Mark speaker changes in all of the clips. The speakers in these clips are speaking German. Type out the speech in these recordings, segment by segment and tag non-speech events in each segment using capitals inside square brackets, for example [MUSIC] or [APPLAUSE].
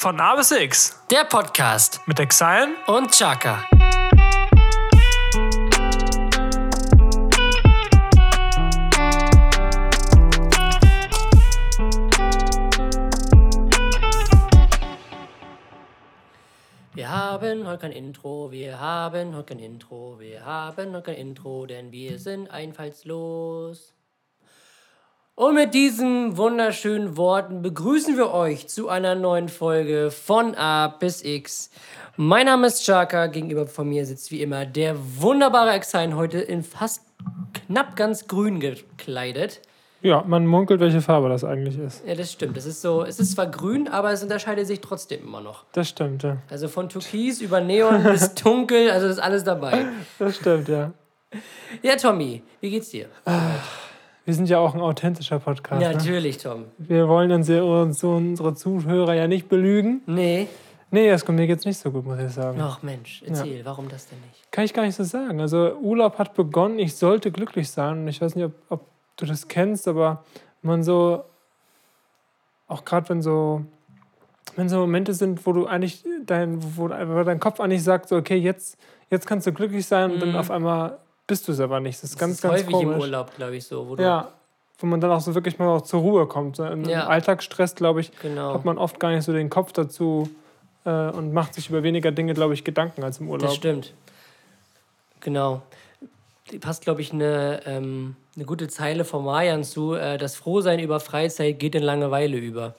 Speaker 1: Von A bis X
Speaker 2: Der Podcast
Speaker 1: mit Exile
Speaker 2: und Chaka. Wir haben heute kein Intro, wir haben heute kein Intro, wir haben heute kein Intro, denn wir sind einfallslos. Und mit diesen wunderschönen Worten begrüßen wir euch zu einer neuen Folge von A bis X. Mein Name ist Chaka, gegenüber von mir sitzt wie immer der wunderbare Exein, heute in fast knapp ganz grün gekleidet.
Speaker 1: Ja, man munkelt, welche Farbe das eigentlich ist.
Speaker 2: Ja, das stimmt. Es ist so, es ist zwar grün, aber es unterscheidet sich trotzdem immer noch.
Speaker 1: Das stimmt, ja.
Speaker 2: Also von Türkis über Neon bis [LAUGHS] Dunkel, also ist alles dabei.
Speaker 1: Das stimmt, ja.
Speaker 2: Ja, Tommy, wie geht's dir?
Speaker 1: Wir sind ja auch ein authentischer Podcast. Ne?
Speaker 2: Natürlich, Tom.
Speaker 1: Wir wollen unsere, unsere Zuhörer ja nicht belügen.
Speaker 2: Nee.
Speaker 1: Nee, Esko, mir geht's nicht so gut, muss ich sagen.
Speaker 2: Ach Mensch, erzähl, warum das denn nicht?
Speaker 1: Kann ich gar nicht so sagen. Also Urlaub hat begonnen, ich sollte glücklich sein. Und ich weiß nicht, ob, ob du das kennst, aber man so, auch gerade wenn so, wenn so Momente sind, wo du eigentlich dein, wo, wo dein Kopf eigentlich sagt, so, okay, jetzt, jetzt kannst du glücklich sein und dann auf einmal bist du es aber nicht. Das ist ganz,
Speaker 2: das ist
Speaker 1: ganz
Speaker 2: häufig
Speaker 1: komisch.
Speaker 2: im Urlaub, glaube ich, so. Wo du,
Speaker 1: Ja, wo man dann auch so wirklich mal auch zur Ruhe kommt. So Im
Speaker 2: Ja.
Speaker 1: Alltagsstress, glaube ich,
Speaker 2: Genau.
Speaker 1: hat man oft gar nicht so den Kopf dazu äh, und macht sich über weniger Dinge, glaube ich, Gedanken als im Urlaub.
Speaker 2: Das stimmt. Genau. Die passt, glaube ich, eine, ähm, eine gute Zeile von Marian zu. Äh, das Frohsein über Freizeit geht in Langeweile über.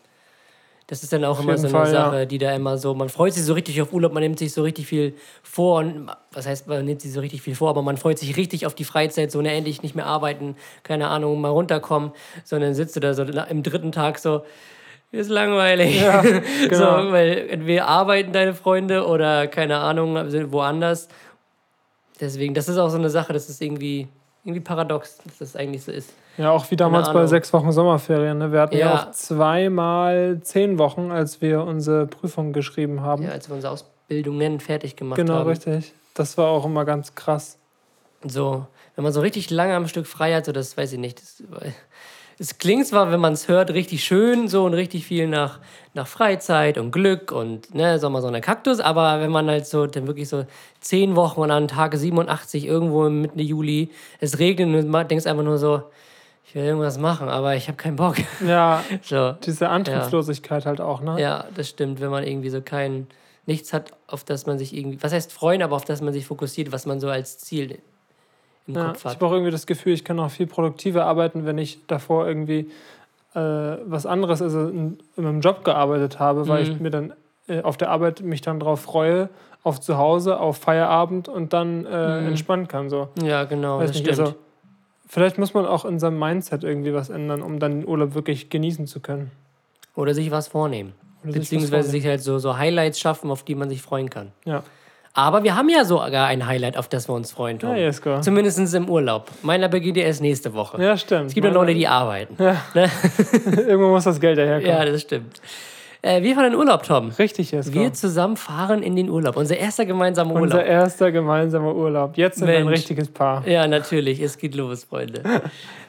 Speaker 2: Das ist dann auch immer so eine
Speaker 1: Fall, ja.
Speaker 2: Sache, die da immer so, man freut sich so richtig auf Urlaub, man nimmt sich so richtig viel vor und was heißt, man nimmt sich so richtig viel vor, aber man freut sich richtig auf die Freizeit, so ne, endlich nicht mehr arbeiten, keine Ahnung, mal runterkommen, sondern sitzt du da so im dritten Tag so, ist langweilig.
Speaker 1: Ja, [LAUGHS]
Speaker 2: so,
Speaker 1: genau.
Speaker 2: weil entweder arbeiten deine Freunde oder keine Ahnung, sind woanders. Deswegen, das ist auch so eine Sache, das ist irgendwie, irgendwie paradox, dass das eigentlich so ist.
Speaker 1: Ja, auch wie damals bei sechs Wochen Sommerferien. Ne? Wir hatten ja.
Speaker 2: Ja.
Speaker 1: auch zweimal zehn Wochen, als wir unsere Prüfung geschrieben haben.
Speaker 2: Ja, als wir unsere Ausbildungen fertig gemacht
Speaker 1: genau,
Speaker 2: haben.
Speaker 1: richtig. Das war auch immer ganz krass.
Speaker 2: So, wenn man so richtig lange am Stück frei hat, so das weiß ich nicht. Das, es klingt zwar, wenn man es hört, richtig schön so und richtig viel nach, nach Freizeit und Glück und ne, Sommer, Sonne, Kaktus, aber wenn man halt so dann wirklich so zehn Wochen und an Tage 87 irgendwo Mitte Juli, es regnet und du denkst einfach nur so, ich will irgendwas machen, aber ich habe keinen Bock.
Speaker 1: Ja, [LAUGHS]
Speaker 2: so,
Speaker 1: diese Antriebslosigkeit halt auch, ne?
Speaker 2: ja, das stimmt, wenn man irgendwie so kein, nichts hat, auf das man sich irgendwie, was heißt freuen, aber auf das man sich fokussiert, was man so als Ziel im
Speaker 1: Ja,
Speaker 2: Kopf
Speaker 1: ich
Speaker 2: hat.
Speaker 1: habe auch irgendwie das Gefühl, ich kann auch viel produktiver arbeiten, wenn ich davor irgendwie äh, was anderes, also in, in einem Job gearbeitet habe, weil
Speaker 2: Mhm.
Speaker 1: ich mir dann äh, auf der Arbeit mich dann drauf freue, auf zu Hause, auf Feierabend und dann äh,
Speaker 2: Mhm.
Speaker 1: entspannen kann. So.
Speaker 2: Ja, genau,
Speaker 1: Weiß
Speaker 2: das
Speaker 1: nicht,
Speaker 2: stimmt.
Speaker 1: also, vielleicht muss man auch in seinem Mindset irgendwie was ändern, um dann den Urlaub wirklich genießen zu können.
Speaker 2: Oder sich was vornehmen.
Speaker 1: Oder sich was
Speaker 2: Beziehungsweise
Speaker 1: vornehmen.
Speaker 2: sich halt so, so Highlights schaffen, auf die man sich freuen kann.
Speaker 1: Ja,
Speaker 2: Aber wir haben ja sogar ein Highlight, auf das wir uns freuen, Tom.
Speaker 1: ja Jesko.
Speaker 2: Zumindest im Urlaub. Meiner beginnt erst nächste Woche.
Speaker 1: Ja, stimmt.
Speaker 2: Es gibt ja Leute, die arbeiten.
Speaker 1: Ja. [LAUGHS]
Speaker 2: Ne? [LAUGHS]
Speaker 1: Irgendwo muss das Geld daherkommen.
Speaker 2: Ja, das stimmt. Äh, wir fahren in Urlaub, Tom.
Speaker 1: Richtig, Jesko.
Speaker 2: Wir zusammen fahren in den Urlaub. Unser erster gemeinsamer
Speaker 1: Unser
Speaker 2: Urlaub.
Speaker 1: erster gemeinsamer Urlaub. Jetzt sind wir ein
Speaker 2: Mensch.
Speaker 1: richtiges Paar.
Speaker 2: Ja, natürlich. Es geht los, Freunde. [LAUGHS]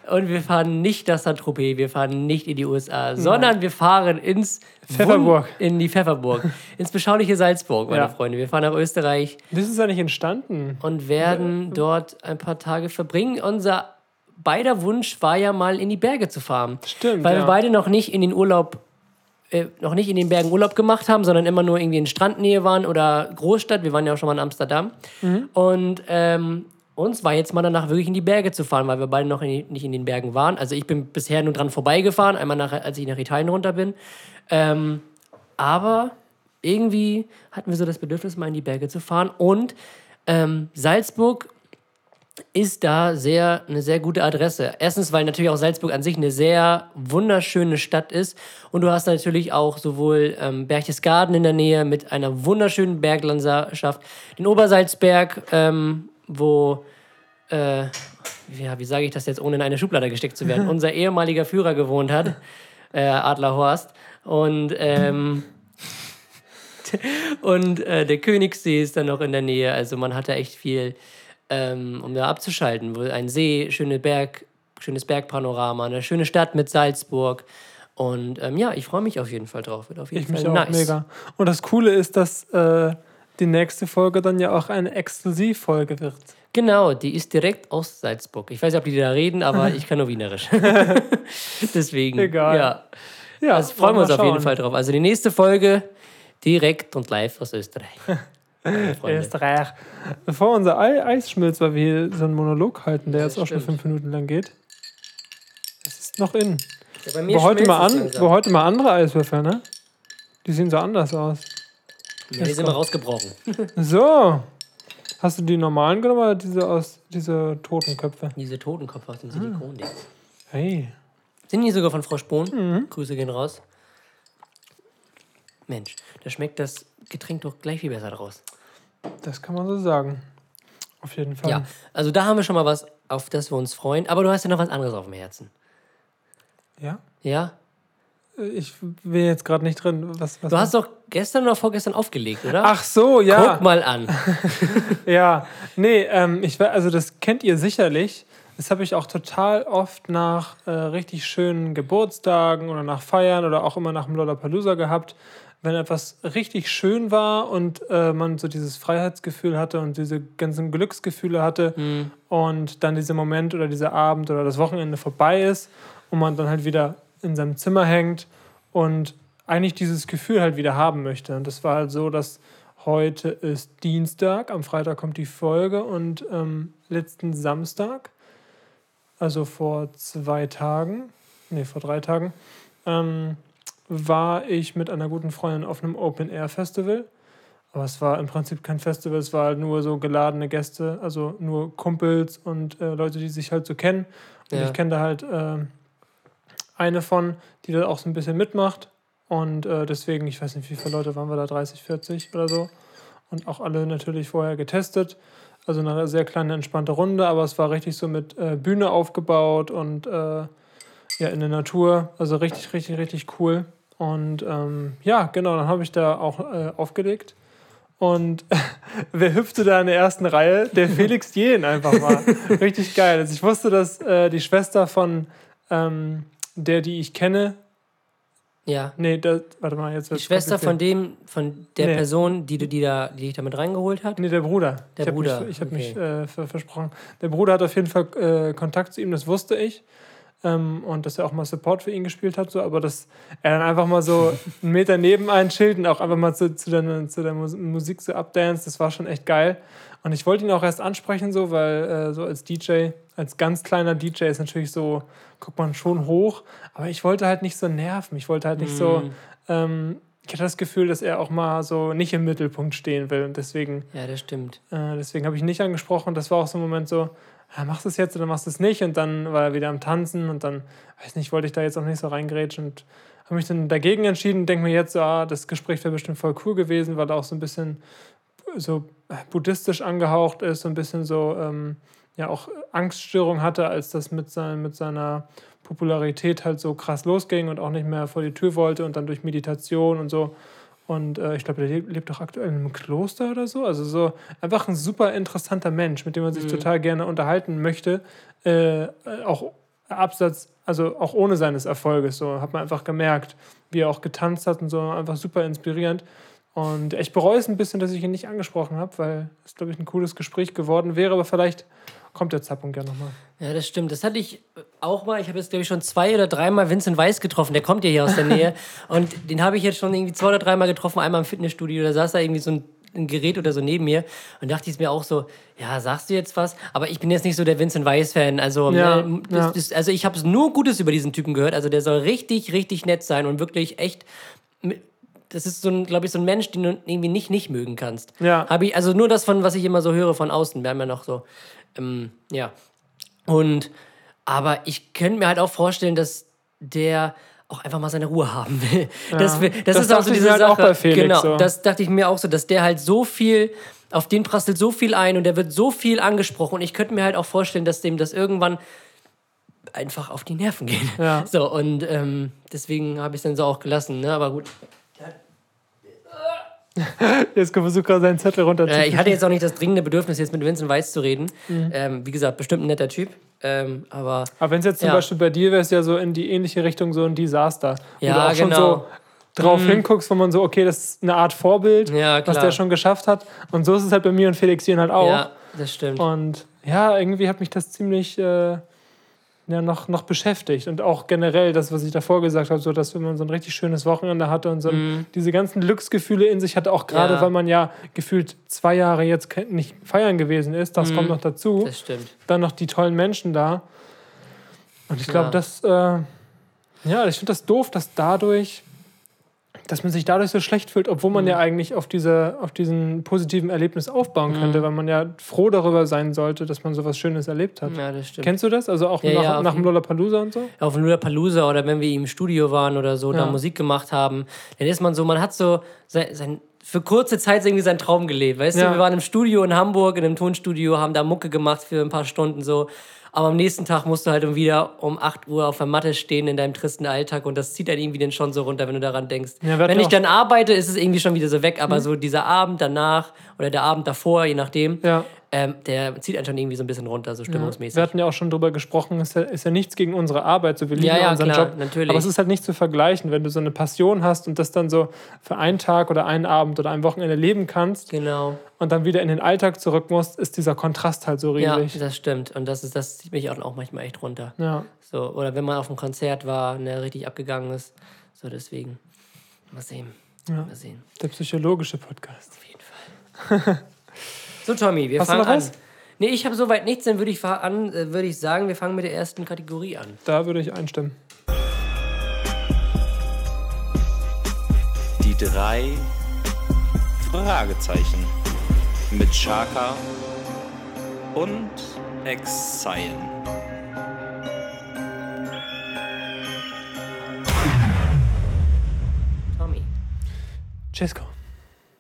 Speaker 2: Und wir fahren nicht nach Saint-Tropez, wir fahren nicht in die USA, sondern wir fahren ins
Speaker 1: Pfefferburg.
Speaker 2: Wun- In die Pfefferburg. ins beschauliche Salzburg, meine
Speaker 1: Ja.
Speaker 2: Freunde. Wir fahren nach Österreich.
Speaker 1: Wie ist es eigentlich entstanden?
Speaker 2: und werden dort ein paar Tage verbringen. Unser beider Wunsch war ja mal in die Berge zu fahren.
Speaker 1: Stimmt,
Speaker 2: Weil
Speaker 1: ja.
Speaker 2: wir beide noch nicht in den Urlaub, äh, noch nicht in den Bergen Urlaub gemacht haben, sondern immer nur irgendwie in Strandnähe waren oder Großstadt. Wir waren ja auch schon mal in Amsterdam.
Speaker 1: Mhm.
Speaker 2: Und ähm, uns war jetzt mal danach wirklich in die Berge zu fahren, weil wir beide noch in nicht in den Bergen waren. Also ich bin bisher nur dran vorbeigefahren, einmal nach, als ich nach Italien runter bin. Ähm, aber irgendwie hatten wir so das Bedürfnis, mal in die Berge zu fahren. Und ähm, Salzburg ist da sehr, eine sehr gute Adresse. Erstens, weil natürlich auch Salzburg an sich eine sehr wunderschöne Stadt ist. Und du hast natürlich auch sowohl ähm, Berchtesgaden in der Nähe mit einer wunderschönen Berglandschaft, den Obersalzberg, ähm, wo, äh, ja, wie sage ich das jetzt, ohne in eine Schublade gesteckt zu werden, unser ehemaliger Führer gewohnt hat, [LAUGHS] äh, Adler Horst. Und ähm, und äh, der Königssee ist dann noch in der Nähe. Also man hat da echt viel, ähm, um da abzuschalten. Ein See, schöne Berg, schönes Bergpanorama, eine schöne Stadt mit Salzburg. Und ähm, ja, ich freue mich auf jeden Fall drauf. Wird auf jeden
Speaker 1: Ich
Speaker 2: Fall
Speaker 1: mich auch
Speaker 2: nice.
Speaker 1: mega. Und das Coole ist, dass äh, die nächste Folge dann ja auch eine Exklusivfolge wird.
Speaker 2: Genau, die ist direkt aus Salzburg. Ich weiß nicht, ob die da reden, aber [LAUGHS] ich kann nur Wienerisch. [LAUGHS] Deswegen,
Speaker 1: Egal.
Speaker 2: ja.
Speaker 1: Ja,
Speaker 2: Also freuen wir uns auf jeden. Fall drauf. Also die nächste Folge direkt und live aus Österreich. [LAUGHS]
Speaker 1: Österreich. Bevor unser Ei Eis schmilzt, weil wir hier so einen Monolog halten, der
Speaker 2: Ja,
Speaker 1: jetzt auch schon
Speaker 2: stimmt.
Speaker 1: fünf Minuten lang geht. Es ist noch in.
Speaker 2: Ja, bei mir
Speaker 1: Aber heute, mal an, aber heute mal andere Eiswürfel, ne? Die sehen so anders aus.
Speaker 2: Ja, die sind mal rausgebrochen. [LAUGHS]
Speaker 1: So. Hast du die normalen genommen oder diese aus diese Totenköpfe?
Speaker 2: Diese Totenkopf aus dem Silikon.
Speaker 1: Hey.
Speaker 2: Sind die sogar von Frau Spohn?
Speaker 1: Mhm.
Speaker 2: Grüße gehen raus. Mensch, da schmeckt das Getränk doch gleich viel besser draus.
Speaker 1: Das kann man so sagen. Auf jeden Fall.
Speaker 2: Ja, also da haben wir schon mal was, auf das wir uns freuen. Aber du hast ja noch was anderes auf dem Herzen.
Speaker 1: Ja?
Speaker 2: Ja?
Speaker 1: Ich bin jetzt gerade nicht drin. Was, was
Speaker 2: Du hast doch gestern oder vorgestern aufgelegt, oder?
Speaker 1: Ach so, ja.
Speaker 2: Guck mal an. [LAUGHS] [LAUGHS]
Speaker 1: Ja, nee, ähm, ich, also das kennt ihr sicherlich. Das habe ich auch total oft nach äh, richtig schönen Geburtstagen oder nach Feiern oder auch immer nach dem Lollapalooza gehabt. Wenn etwas richtig schön war und äh, man so dieses Freiheitsgefühl hatte und diese ganzen Glücksgefühle hatte und dann dieser Moment oder dieser Abend oder das Wochenende vorbei ist und man dann halt wieder in seinem Zimmer hängt und eigentlich dieses Gefühl halt wieder haben möchte. Und das war halt so, dass heute ist Dienstag, am Freitag kommt die Folge und ähm, letzten Samstag, also vor zwei Tagen, nee, vor drei Tagen, ähm, war ich mit einer guten Freundin auf einem Open-Air-Festival. Aber es war im Prinzip kein Festival, es war halt nur so geladene Gäste, also nur Kumpels und äh, Leute, die sich halt so kennen. Und
Speaker 2: Ja.
Speaker 1: ich kenne da halt äh, eine von, die da auch so ein bisschen mitmacht. Und äh, deswegen, ich weiß nicht, wie viele Leute waren wir da, 30, 40 oder so. Und auch alle natürlich vorher getestet. Also eine sehr kleine, entspannte Runde, aber es war richtig so mit äh, Bühne aufgebaut und äh, ja, in der Natur. Also richtig, richtig, richtig cool. Und ähm, ja, genau, dann habe ich da auch äh, aufgelegt. Und [LAUGHS] wer hüpfte da in der ersten Reihe? Der Felix Jähn einfach mal. Richtig geil. Also ich wusste, dass äh, die Schwester von ähm, der, die ich kenne,
Speaker 2: Ja.
Speaker 1: nee, das, warte mal, jetzt
Speaker 2: Die Schwester von dem, von der
Speaker 1: Nee.
Speaker 2: Person, die du die da, die dich damit reingeholt hat.
Speaker 1: Nee, der Bruder.
Speaker 2: Der
Speaker 1: ich hab
Speaker 2: Bruder,
Speaker 1: Mich, ich habe mich
Speaker 2: okay.
Speaker 1: äh, ver versprochen. Der Bruder hat auf jeden Fall äh, Kontakt zu ihm, das wusste ich. Ähm, und dass er auch mal Support für ihn gespielt hat, so, aber dass er dann einfach mal so [LAUGHS] einen Meter neben einen Schild und auch einfach mal zu, zu, der, zu der Mus Musik so abdance, das war schon echt geil. Und ich wollte ihn auch erst ansprechen, so, weil äh, so als DJ, als ganz kleiner DJ ist natürlich so, guckt man schon hoch, aber ich wollte halt nicht so nerven. Ich wollte halt nicht so,
Speaker 2: Mhm.
Speaker 1: ähm, ich hatte das Gefühl, dass er auch mal so nicht im Mittelpunkt stehen will und deswegen
Speaker 2: Ja, das stimmt.
Speaker 1: äh, deswegen habe ich ihn nicht angesprochen. Das war auch so ein Moment so, ja, machst du es jetzt oder machst du es nicht? Und dann war er wieder am Tanzen und dann, weiß nicht, wollte ich da jetzt auch nicht so reingrätschen und habe mich dann dagegen entschieden. Denke mir jetzt so, ah, das Gespräch wäre bestimmt voll cool gewesen, weil er auch so ein bisschen so buddhistisch angehaucht ist, so ein bisschen so, ähm, ja, auch Angststörung hatte, als das mit, sein, mit seiner Popularität halt so krass losging und auch nicht mehr vor die Tür wollte und dann durch Meditation und so. Und äh, ich glaube, der lebt, lebt doch aktuell in einem Kloster oder so. Also so einfach ein super interessanter Mensch, mit dem man sich total gerne unterhalten möchte. Äh, auch abseits, also auch ohne seines Erfolges. So hat man einfach gemerkt, wie er auch getanzt hat und so. Einfach super inspirierend. Und ich bereue es ein bisschen, dass ich ihn nicht angesprochen habe, weil es, glaube ich, ein cooles Gespräch geworden wäre. Aber vielleicht kommt der Zeitpunkt ja nochmal.
Speaker 2: Ja, das stimmt. Das hatte ich auch mal. Ich habe jetzt, glaube ich, schon zwei oder dreimal Vincent Weiss getroffen. Der kommt ja hier aus der Nähe. [LAUGHS] Und den habe ich jetzt schon irgendwie zwei oder dreimal getroffen. Einmal im Fitnessstudio. Da saß da irgendwie so ein, ein Gerät oder so neben mir. Und dachte ich mir auch so, ja, sagst du jetzt was? Aber ich bin jetzt nicht so der Vincent Weiss-Fan. Also,
Speaker 1: Ja,
Speaker 2: ne, das,
Speaker 1: ja.
Speaker 2: Das, also ich habe nur Gutes über diesen Typen gehört. Also der soll richtig, richtig nett sein und wirklich echt das ist so ein, glaube ich, so ein Mensch, den du irgendwie nicht nicht mögen kannst.
Speaker 1: Ja.
Speaker 2: Habe ich, also nur das von, was ich immer so höre von außen. Wir haben ja noch so, ähm, ja. Und, aber ich könnte mir halt auch vorstellen, dass der auch einfach mal seine Ruhe haben will. Das, will- das,
Speaker 1: Das
Speaker 2: ist auch so diese
Speaker 1: halt
Speaker 2: Sache.
Speaker 1: auch bei Felix
Speaker 2: genau,
Speaker 1: so.
Speaker 2: das dachte ich mir auch so, dass der halt so viel, auf den prasselt so viel ein und der wird so viel angesprochen. Und ich könnte mir halt auch vorstellen, dass dem das irgendwann einfach auf die Nerven geht.
Speaker 1: Ja.
Speaker 2: So, und ähm, deswegen habe ich es dann so auch gelassen. Ne? Aber gut, [LAUGHS]
Speaker 1: Jetzt versucht gerade seinen Zettel runter
Speaker 2: Äh, ich hatte jetzt auch nicht das dringende Bedürfnis, jetzt mit Vincent Weiss zu reden.
Speaker 1: Mhm.
Speaker 2: Ähm, wie gesagt, bestimmt ein netter Typ. Ähm, aber
Speaker 1: Aber wenn es jetzt zum
Speaker 2: Ja.
Speaker 1: Beispiel bei dir wäre, ist ja so in die ähnliche Richtung so ein Desaster.
Speaker 2: Ja,
Speaker 1: du auch schon
Speaker 2: genau.
Speaker 1: so drauf hinguckst, wo man so, okay, das ist eine Art Vorbild,
Speaker 2: Ja,
Speaker 1: was der schon geschafft hat. Und so ist es halt bei mir und Felix Jen halt auch.
Speaker 2: ja, das stimmt.
Speaker 1: Und ja, irgendwie hat mich das ziemlich äh, ja, noch, noch beschäftigt. Und auch generell das, was ich davor gesagt habe, so dass wenn man so ein richtig schönes Wochenende hatte und so ein, diese ganzen Glücksgefühle in sich hatte, auch gerade.
Speaker 2: Ja.
Speaker 1: weil man ja gefühlt zwei Jahre jetzt nicht feiern gewesen ist, das kommt noch dazu.
Speaker 2: Das stimmt.
Speaker 1: Dann noch die tollen Menschen da. Und ich glaube,
Speaker 2: Ja.
Speaker 1: das, äh, ja, ich finde das doof, dass dadurch, dass man sich dadurch so schlecht fühlt, obwohl
Speaker 2: Mhm.
Speaker 1: man ja eigentlich auf, diese, auf diesen positiven Erlebnis aufbauen
Speaker 2: Mhm.
Speaker 1: könnte, weil man ja froh darüber sein sollte, dass man sowas Schönes erlebt hat.
Speaker 2: Ja, das stimmt.
Speaker 1: Kennst du das? Also auch
Speaker 2: Ja,
Speaker 1: nach,
Speaker 2: ja,
Speaker 1: nach dem Lollapalooza und so?
Speaker 2: auf dem Lollapalooza oder wenn wir im Studio waren oder so, da Musik gemacht haben, dann ist man so, man hat so sein, sein für kurze Zeit irgendwie seinen Traum gelebt. Weißt du, wir waren im Studio in Hamburg, in einem Tonstudio, haben da Mucke gemacht für ein paar Stunden so. Aber am nächsten Tag musst du halt um wieder um 8 Uhr auf der Matte stehen in deinem tristen Alltag und das zieht dann irgendwie dann schon so runter, wenn du daran denkst.
Speaker 1: Ja,
Speaker 2: wenn ich dann arbeite, ist es irgendwie schon wieder so weg, aber so dieser Abend danach oder der Abend davor, je nachdem,
Speaker 1: Ja.
Speaker 2: Ähm, der zieht einen schon irgendwie so ein bisschen runter, so stimmungsmäßig.
Speaker 1: Wir hatten ja auch schon drüber gesprochen, ist ja, ist ja nichts gegen unsere Arbeit, so wir lieben
Speaker 2: Ja, ja,
Speaker 1: unseren
Speaker 2: klar,
Speaker 1: Job.
Speaker 2: natürlich.
Speaker 1: Aber es ist halt nicht zu vergleichen, wenn du so eine Passion hast und das dann so für einen Tag oder einen Abend oder ein Wochenende leben kannst
Speaker 2: Genau.
Speaker 1: und dann wieder in den Alltag zurück musst, ist dieser Kontrast halt so
Speaker 2: Ja,
Speaker 1: riesig.
Speaker 2: das stimmt. Und das, ist, das zieht mich auch, auch manchmal echt runter.
Speaker 1: Ja.
Speaker 2: So, oder wenn man auf einem Konzert war, ne, richtig abgegangen ist. So, deswegen. Mal sehen.
Speaker 1: Ja.
Speaker 2: Mal sehen.
Speaker 1: Der psychologische Podcast.
Speaker 2: Auf jeden Fall. [LAUGHS] so, Tommy, wir
Speaker 1: Hast du
Speaker 2: fangen
Speaker 1: noch
Speaker 2: an.
Speaker 1: was?
Speaker 2: Nee, ich habe soweit nichts, dann würde ich, an, äh, würde ich sagen, wir fangen mit der ersten Kategorie an.
Speaker 1: Da würde ich einstimmen.
Speaker 3: Die drei Fragezeichen mit Chaka und Exile.
Speaker 2: Tommy,
Speaker 1: Cesco.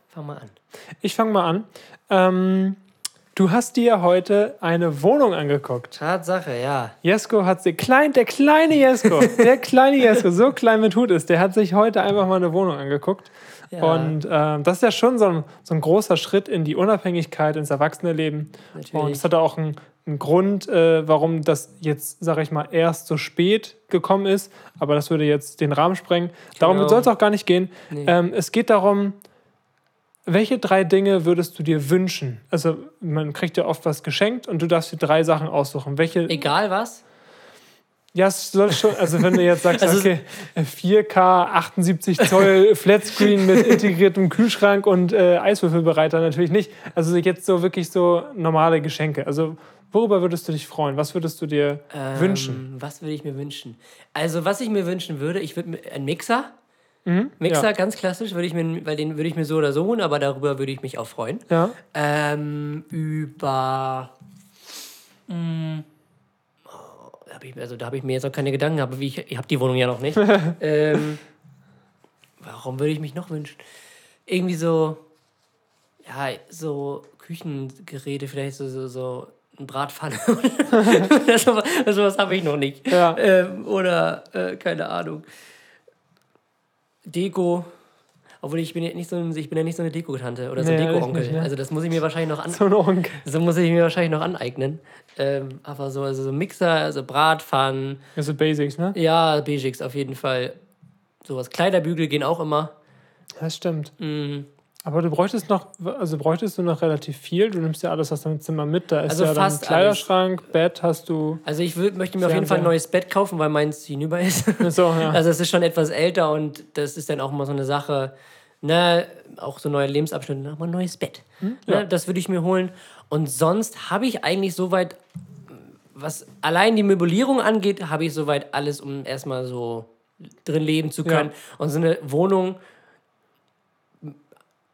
Speaker 2: fang mal an.
Speaker 1: Ich fange mal an. Ähm, du hast dir heute eine Wohnung angeguckt.
Speaker 2: Tatsache, ja.
Speaker 1: Jesko hat sich, klein, der kleine Jesko, der kleine Jesko, so klein mit Hut ist, der hat sich heute einfach mal eine Wohnung angeguckt.
Speaker 2: Ja.
Speaker 1: Und ähm, das ist ja schon so ein, so ein großer Schritt in die Unabhängigkeit, ins Erwachsene-Leben.
Speaker 2: Natürlich.
Speaker 1: Und es hat auch einen, einen Grund, äh, warum das jetzt, sage ich mal, erst so spät gekommen ist. Aber das würde jetzt den Rahmen sprengen. Darum
Speaker 2: Genau.
Speaker 1: soll es auch gar nicht gehen.
Speaker 2: Nee.
Speaker 1: Ähm, es geht darum, welche drei Dinge würdest du dir wünschen? Also man kriegt ja oft was geschenkt und du darfst dir drei Sachen aussuchen. Welche,
Speaker 2: Egal was.
Speaker 1: ja, es soll schon, also wenn du jetzt sagst, [LAUGHS]
Speaker 2: Also-
Speaker 1: okay, äh, 4K, 78 Zoll Flatscreen mit integriertem Kühlschrank und äh, Eiswürfelbereiter natürlich nicht. Also jetzt so wirklich so normale Geschenke. Also worüber würdest du dich freuen? Was würdest du dir wünschen?
Speaker 2: Ähm, was würde ich mir wünschen? Also, was ich mir wünschen würde, ich würde mir einen Mixer. Mixer,
Speaker 1: Mhm. ja.
Speaker 2: ganz klassisch, würde ich mir, weil den würde ich mir so oder so holen, aber darüber würde ich mich auch freuen.
Speaker 1: Ja,
Speaker 2: Ähm, über. Mm, oh, da hab ich, also da habe ich mir jetzt auch keine Gedanken, aber wie ich, ich habe die Wohnung ja noch nicht. [LAUGHS] ähm, warum würde ich mich noch wünschen? Irgendwie so, ja, so Küchengeräte, vielleicht so, so, so ein Bratpfanne. [LAUGHS] sowas sowas habe ich noch nicht.
Speaker 1: Ja.
Speaker 2: Ähm, oder, äh, keine Ahnung. Deko. Obwohl ich bin ja nicht so, ein, ich bin ja nicht so eine Deko-Tante oder so ein
Speaker 1: Nee,
Speaker 2: Deko-Onkel.
Speaker 1: ne?
Speaker 2: Also das muss ich mir wahrscheinlich noch an,
Speaker 1: so ein Onkel. [LAUGHS]
Speaker 2: so muss ich mir wahrscheinlich noch aneignen. Ähm, aber so, also so Mixer, also Bratpfannen,
Speaker 1: Also Basics, ne?
Speaker 2: ja, Basics auf jeden Fall. Sowas. Kleiderbügel gehen auch immer.
Speaker 1: Das stimmt.
Speaker 2: Mm,
Speaker 1: Aber du bräuchtest noch, also bräuchtest du noch relativ viel. Du nimmst ja alles aus deinem Zimmer mit. Da ist
Speaker 2: Also
Speaker 1: ja dann Kleiderschrank, Bett hast du.
Speaker 2: Also ich würd, möchte mir auf jeden Fall ein neues Bett kaufen, weil meins hinüber ist.
Speaker 1: So, ja.
Speaker 2: Also es ist schon etwas älter und das ist dann auch mal so eine Sache, ne, auch so neue Lebensabschnitte, nochmal ein neues Bett.
Speaker 1: Ja.
Speaker 2: Ne, das würde ich mir holen. Und sonst habe ich eigentlich soweit, was allein die Möblierung angeht, habe ich soweit alles, um erstmal so drin leben zu können. Und so eine Wohnung,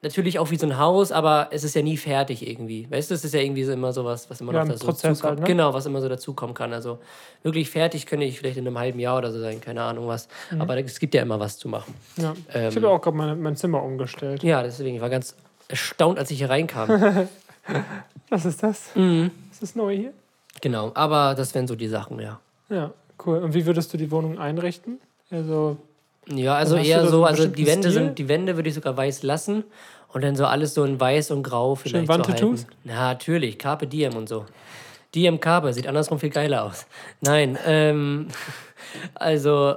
Speaker 2: natürlich auch wie so ein Haus, aber es ist ja nie fertig irgendwie. Weißt du, es ist ja irgendwie so immer sowas, was immer
Speaker 1: Ja,
Speaker 2: noch dazu kommt.
Speaker 1: halt, ne?
Speaker 2: Genau, was immer so dazukommen kann. Also wirklich fertig könnte ich vielleicht in einem halben Jahr oder so sein, keine Ahnung was.
Speaker 1: Mhm.
Speaker 2: Aber es gibt ja immer was zu machen.
Speaker 1: ja.
Speaker 2: Ähm,
Speaker 1: ich habe ja auch gerade mein, mein Zimmer umgestellt.
Speaker 2: Ja, deswegen, ich war ganz erstaunt, als ich hier reinkam. [LAUGHS]
Speaker 1: Was ist das?
Speaker 2: Mhm.
Speaker 1: Ist das neu hier?
Speaker 2: genau, aber das wären so die Sachen, ja.
Speaker 1: Ja, cool. Und wie würdest du die Wohnung einrichten? Also,
Speaker 2: Ja, also eher
Speaker 1: so
Speaker 2: also die Wände
Speaker 1: Stil?
Speaker 2: sind, die Wände würde ich sogar weiß lassen und dann so alles so in weiß und grau vielleicht so
Speaker 1: Wandtattoos?
Speaker 2: halten. Na, natürlich, Carpe Diem und so. DM Carver sieht andersrum viel geiler aus. Nein, ähm, [LAUGHS] also,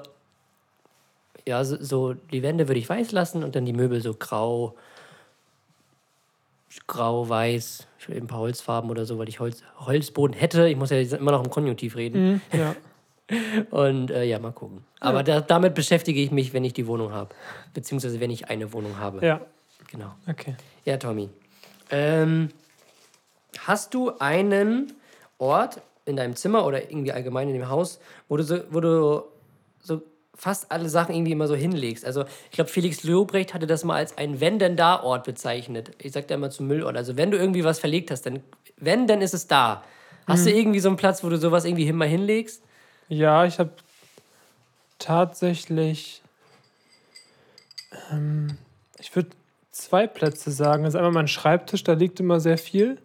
Speaker 2: ja, so, so die Wände würde ich weiß lassen und dann die Möbel so grau, grau, weiß, ein paar Holzfarben oder so, weil ich Holz, Holzboden hätte. Ich muss ja immer noch im Konjunktiv reden.
Speaker 1: Mhm, ja. [LAUGHS]
Speaker 2: Und äh, ja, mal gucken. Aber da, damit beschäftige ich mich, wenn ich die Wohnung habe. Beziehungsweise wenn ich eine Wohnung habe.
Speaker 1: ja,
Speaker 2: Genau.
Speaker 1: okay.
Speaker 2: Ja, Tommy. Ähm, hast du einen Ort in deinem Zimmer oder irgendwie allgemein in dem Haus, wo du so, wo du so fast alle Sachen irgendwie immer so hinlegst? Also ich glaube, Felix Lobrecht hatte das mal als ein Wenn denn da Ort bezeichnet. Ich sag da immer zum Müllort. Also wenn du irgendwie was verlegt hast, dann wenn, dann ist es da. Hast du irgendwie so einen Platz, wo du sowas irgendwie mal hinlegst?
Speaker 1: Ja, ich habe tatsächlich, ähm, ich würde zwei Plätze sagen. Das ist einmal mein Schreibtisch, da liegt immer sehr viel.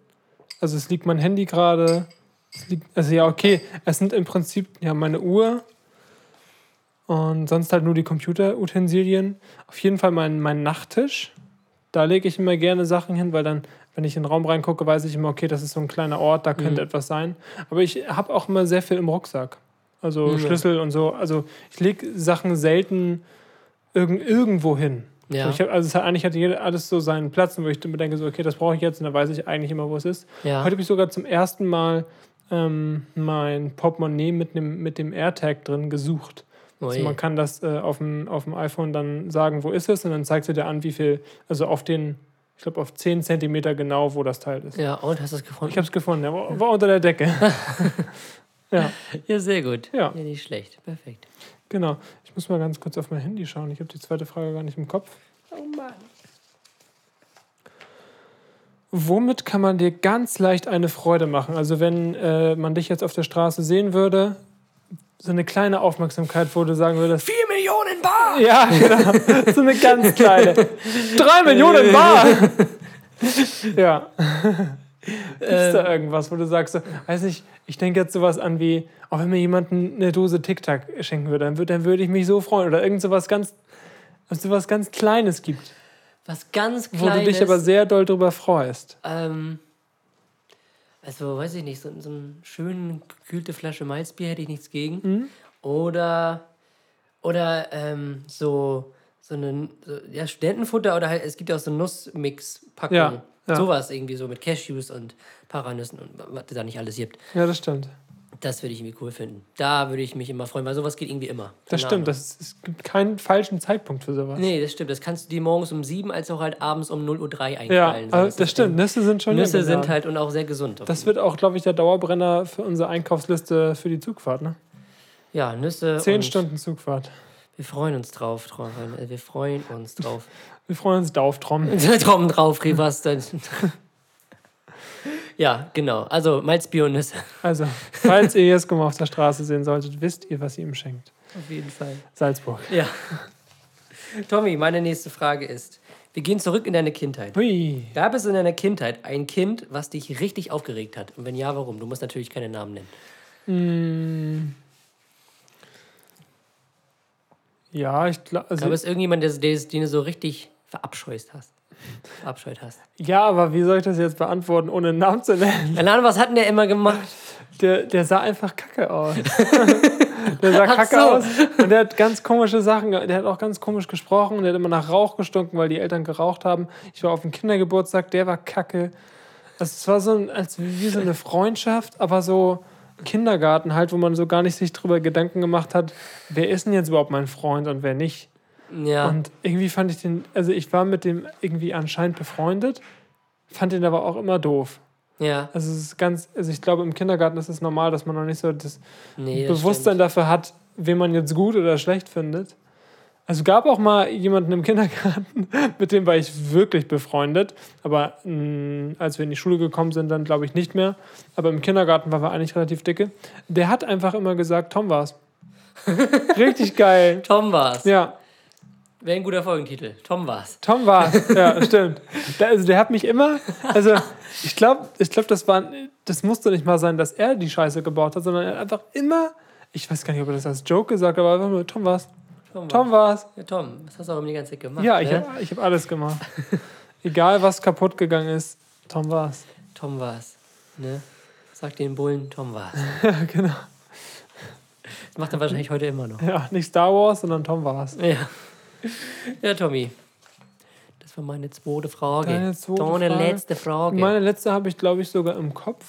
Speaker 1: Also es liegt mein Handy gerade. es liegt- Also ja, okay, es sind im Prinzip ja meine Uhr und sonst halt nur die Computerutensilien. Auf jeden Fall mein, mein Nachttisch. Da lege ich immer gerne Sachen hin, weil dann, wenn ich in den Raum reingucke, weiß ich immer, okay, das ist so ein kleiner Ort, da könnte
Speaker 2: Mhm.
Speaker 1: etwas sein. Aber ich habe auch immer sehr viel im Rucksack. Also
Speaker 2: Mhm.
Speaker 1: Schlüssel und so. Also ich lege Sachen selten irgend, irgendwo hin.
Speaker 2: Ja.
Speaker 1: Hab, also hat, eigentlich hat jeder alles so seinen Platz, wo ich dann denke, so, okay, das brauche ich jetzt und dann weiß ich eigentlich immer, wo es ist.
Speaker 2: Ja.
Speaker 1: Heute habe ich sogar zum ersten Mal ähm, mein Portemonnaie mit dem, mit dem AirTag drin gesucht. Also man kann das äh, auf, dem, auf dem iPhone dann sagen, wo ist es und dann zeigt sie dir an, wie viel, also auf den, ich glaube auf 10 Zentimeter genau, wo das Teil ist.
Speaker 2: Ja, und hast du es gefunden?
Speaker 1: Ich habe es gefunden, ja, war, [LAUGHS] war unter der Decke. [LAUGHS] ja,
Speaker 2: ja, sehr gut.
Speaker 1: Ja.
Speaker 2: ja, nicht schlecht. Perfekt.
Speaker 1: Genau. Ich muss mal ganz kurz auf mein Handy schauen. Ich habe die zweite Frage gar nicht im Kopf.
Speaker 2: Oh Mann.
Speaker 1: Womit kann man dir ganz leicht eine Freude machen? Also wenn äh, man dich jetzt auf der Straße sehen würde, so eine kleine Aufmerksamkeit, wo du sagen würdest,
Speaker 2: Vier Millionen Bar! [LAUGHS]
Speaker 1: ja, genau, so eine ganz kleine. [LAUGHS] Drei Millionen Bar! [LAUGHS] ja. [LAUGHS] Gibt es da irgendwas, wo du sagst, so, weiß nicht, ich denke jetzt sowas an wie, auch wenn mir jemand eine Dose Tic-Tac schenken würde, dann würde dann würd ich mich so freuen. Oder irgend sowas ganz, sowas ganz Kleines gibt,
Speaker 2: Was ganz
Speaker 1: wo
Speaker 2: Kleines.
Speaker 1: du dich aber sehr doll drüber freust.
Speaker 2: Ähm, also, weiß ich nicht, so, so eine schön gekühlte Flasche Malzbier hätte ich nichts gegen.
Speaker 1: Mhm.
Speaker 2: Oder, oder ähm, so, so eine so, ja, Studentenfutter oder halt, es gibt ja auch so Nussmix-Packungen.
Speaker 1: Ja, ja.
Speaker 2: Sowas irgendwie so mit Cashews und Paranüssen und was es da nicht alles gibt.
Speaker 1: Ja, das stimmt.
Speaker 2: Das würde ich irgendwie cool finden. Da würde ich mich immer freuen, weil sowas geht irgendwie immer.
Speaker 1: Das stimmt. Das, es gibt keinen falschen Zeitpunkt für sowas.
Speaker 2: Nee, das stimmt. Das kannst du dir morgens um sieben als auch halt abends um 0.03 Uhr
Speaker 1: ja,
Speaker 2: einknallen. So,
Speaker 1: also das stimmt. Nüsse sind schon
Speaker 2: Nüsse sind
Speaker 1: ja.
Speaker 2: halt und auch sehr gesund.
Speaker 1: Das wird auch, glaube ich, der Dauerbrenner für unsere Einkaufsliste für die Zugfahrt. Ne?
Speaker 2: ja, Nüsse.
Speaker 1: Zehn
Speaker 2: und
Speaker 1: Stunden Zugfahrt.
Speaker 2: Wir freuen uns drauf, drauf. äh, Wir freuen uns drauf.
Speaker 1: Wir freuen uns drauf, Trom. [LAUGHS]
Speaker 2: Traum drauf, Rivas. dann- [LAUGHS] ja, genau. Also Malzbier und Nüsse.
Speaker 1: Also, falls ihr Jeskum auf der Straße sehen solltet, wisst ihr, was ihr ihm schenkt.
Speaker 2: Auf jeden Fall.
Speaker 1: Salzburg.
Speaker 2: Ja. Tommy, meine nächste Frage ist: Wir gehen zurück in deine Kindheit.
Speaker 1: Hui.
Speaker 2: Gab es in deiner Kindheit ein Kind, was dich richtig aufgeregt hat? Und wenn ja, warum? Du musst natürlich keine Namen nennen.
Speaker 1: Mm. Ja, ich glaube.
Speaker 2: Gab
Speaker 1: Also,
Speaker 2: es irgendjemanden, der, der, den so richtig verabscheust hast? Verabscheut hast.
Speaker 1: ja, aber wie soll ich das jetzt beantworten, ohne einen Namen zu nennen?
Speaker 2: Keine Ahnung, was hat denn der immer gemacht?
Speaker 1: Der, der sah einfach kacke aus. [LAUGHS] der sah
Speaker 2: Ach
Speaker 1: kacke
Speaker 2: so.
Speaker 1: aus. Und der hat ganz komische Sachen, der hat auch ganz komisch gesprochen. Der hat immer nach Rauch gestunken, weil die Eltern geraucht haben. Ich war auf dem Kindergeburtstag, der war kacke. Also es war so ein, als wie so eine Freundschaft, aber so Kindergarten halt, wo man so gar nicht sich drüber Gedanken gemacht hat, wer ist denn jetzt überhaupt mein Freund und wer nicht.
Speaker 2: Ja.
Speaker 1: Und irgendwie fand ich den, also ich war mit dem irgendwie anscheinend befreundet, fand den aber auch immer doof.
Speaker 2: ja.
Speaker 1: Also es ist ganz, also ich glaube im Kindergarten ist es normal, dass man noch nicht so das
Speaker 2: Nee, das
Speaker 1: Bewusstsein
Speaker 2: stimmt.
Speaker 1: dafür hat, wen man jetzt gut oder schlecht findet. Also gab auch mal jemanden im [LAUGHS] Kindergarten, mit dem war ich wirklich befreundet. Aber mh, als wir in die Schule gekommen sind, dann glaube ich nicht mehr. Aber im Kindergarten waren wir eigentlich relativ dicke. Der hat einfach immer gesagt, Tom war's. [LAUGHS] Richtig geil.
Speaker 2: Tom war's.
Speaker 1: Ja,
Speaker 2: Wäre ein guter Folgentitel. Tom war's.
Speaker 1: Tom war's. [LAUGHS] Ja, stimmt. Der, also der hat mich immer, also ich glaube, ich glaub, das war, das musste nicht mal sein, dass er die Scheiße gebaut hat, sondern er hat einfach immer, ich weiß gar nicht, ob er das als Joke gesagt hat, aber einfach nur, Tom war's.
Speaker 2: Tom,
Speaker 1: Tom war's.
Speaker 2: Ja, Tom, was hast du auch immer die ganze Zeit gemacht?
Speaker 1: Ja, ich
Speaker 2: ne?
Speaker 1: habe hab alles gemacht. Egal, was kaputt gegangen ist, Tom war's.
Speaker 2: Tom war's. Ne? Sag den Bullen, Tom war's. [LAUGHS]
Speaker 1: genau.
Speaker 2: Das macht er wahrscheinlich heute immer noch.
Speaker 1: Ja, nicht Star Wars, sondern Tom war's.
Speaker 2: Ja. Ja, Tommy. Das war meine zweite Frage.
Speaker 1: Deine zweite
Speaker 2: Deine
Speaker 1: Frage.
Speaker 2: letzte Frage.
Speaker 1: Meine letzte habe ich, glaube ich, sogar im Kopf.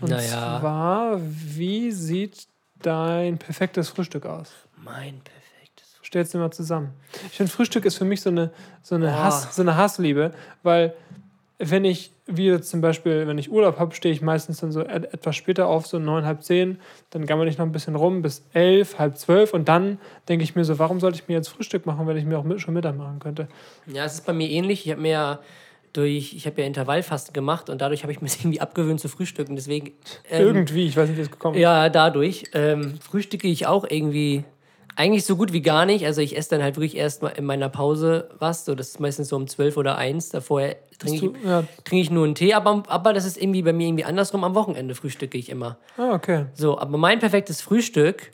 Speaker 1: Und
Speaker 2: Naja.
Speaker 1: zwar, wie sieht dein perfektes Frühstück aus?
Speaker 2: mein perfektes
Speaker 1: Stell's dir mal zusammen. Ich finde, Frühstück ist für mich so eine, so eine,
Speaker 2: Boah.
Speaker 1: Hass, so eine Hassliebe, weil wenn ich, wie jetzt zum Beispiel, wenn ich Urlaub habe, stehe ich meistens dann so et etwas später auf, so neun, halb zehn, dann gammel ich noch ein bisschen rum bis elf, halb zwölf und dann denke ich mir so, warum sollte ich mir jetzt Frühstück machen, wenn ich mir auch mit, schon Mittag machen könnte?
Speaker 2: Ja, es ist bei mir ähnlich. Ich habe mir ja durch, ich habe ja Intervallfasten gemacht und dadurch habe ich mir [LAUGHS] irgendwie abgewöhnt zu frühstücken. Deswegen. ähm,
Speaker 1: Irgendwie, ich weiß nicht, wie es gekommen ist.
Speaker 2: Ja, dadurch. Ähm, frühstücke ich auch irgendwie eigentlich so gut wie gar nicht. Also ich esse dann halt wirklich erst mal in meiner Pause was. So, das ist meistens so um 12 oder 1. Davor trinke ich,
Speaker 1: ja.
Speaker 2: trinke ich nur einen Tee, aber, aber das ist irgendwie bei mir irgendwie andersrum. Am Wochenende frühstücke ich immer.
Speaker 1: Ah, okay.
Speaker 2: So, aber mein perfektes Frühstück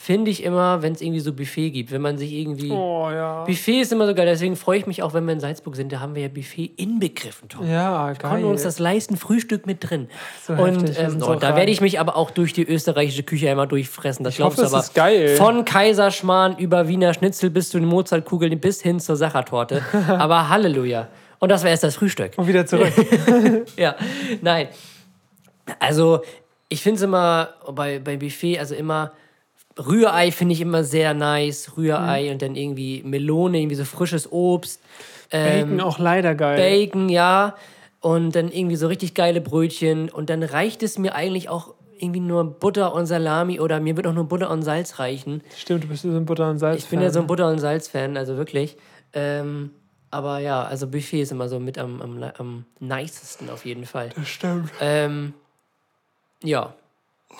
Speaker 2: finde ich immer, wenn es irgendwie so Buffet gibt. Wenn man sich irgendwie.
Speaker 1: Oh ja.
Speaker 2: Buffet ist immer so geil, deswegen freue ich mich auch, wenn wir in Salzburg sind. Da haben wir ja Buffet inbegriffen, Tom.
Speaker 1: Ja,
Speaker 2: Konnten
Speaker 1: geil.
Speaker 2: uns das leisten, Frühstück mit drin.
Speaker 1: So
Speaker 2: und
Speaker 1: wir
Speaker 2: ähm, so, da werde ich mich aber auch durch die österreichische Küche einmal durchfressen. Das
Speaker 1: Ich hoffe,
Speaker 2: glaubst du
Speaker 1: es
Speaker 2: aber.
Speaker 1: ist geil.
Speaker 2: Von Kaiserschmarrn über Wiener Schnitzel bis zu den Mozartkugeln bis hin zur Sachertorte. [LAUGHS] aber Halleluja. Und das wäre erst das Frühstück.
Speaker 1: Und wieder zurück. [LAUGHS]
Speaker 2: Ja, nein. Also, ich finde es immer bei, bei Buffet, also immer Rührei finde ich immer sehr nice. Rührei
Speaker 1: Mhm.
Speaker 2: und dann irgendwie Melone, irgendwie so frisches Obst.
Speaker 1: Bacon
Speaker 2: Ähm,
Speaker 1: auch leider geil.
Speaker 2: Bacon, ja. Und dann irgendwie so richtig geile Brötchen. Und dann reicht es mir eigentlich auch irgendwie nur Butter und Salami oder mir wird auch nur Butter und Salz reichen.
Speaker 1: Stimmt, du bist so ein Butter- und Salz.
Speaker 2: Ich bin ja so ein Butter- und Salz-Fan, also wirklich. Ähm, aber ja, also Buffet ist immer so mit am, am, am nicesten auf jeden Fall.
Speaker 1: Stimmt.
Speaker 2: Ähm, ja,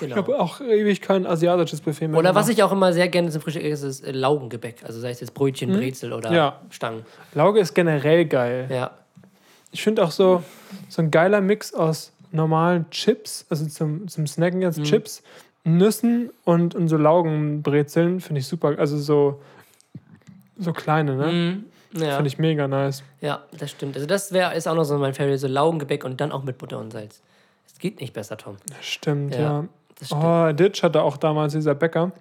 Speaker 1: Ich
Speaker 2: genau.
Speaker 1: habe auch ewig kein asiatisches Buffet mehr
Speaker 2: Oder was
Speaker 1: gemacht.
Speaker 2: ich auch immer sehr gerne zum Frühstück esse, ist äh, Laugengebäck. Also sei es jetzt Brötchen, Brezel oder
Speaker 1: Hm? Ja.
Speaker 2: Stangen.
Speaker 1: Lauge ist generell geil.
Speaker 2: Ja.
Speaker 1: Ich finde auch so, so ein geiler Mix aus normalen Chips, also zum, zum Snacken jetzt Chips, Nüssen und, und so Laugenbrezeln finde ich super. Also so, so kleine, ne?
Speaker 2: Mhm. Ja.
Speaker 1: Finde ich mega nice.
Speaker 2: ja, das stimmt. Also das wäre ist auch noch so mein Favorite, so Laugengebäck und dann auch mit Butter und Salz. Es geht nicht besser, Tom.
Speaker 1: Stimmt,
Speaker 2: Ja,
Speaker 1: ja.
Speaker 2: Das stimmt.
Speaker 1: Oh, Ditch hatte auch damals dieser Bäcker.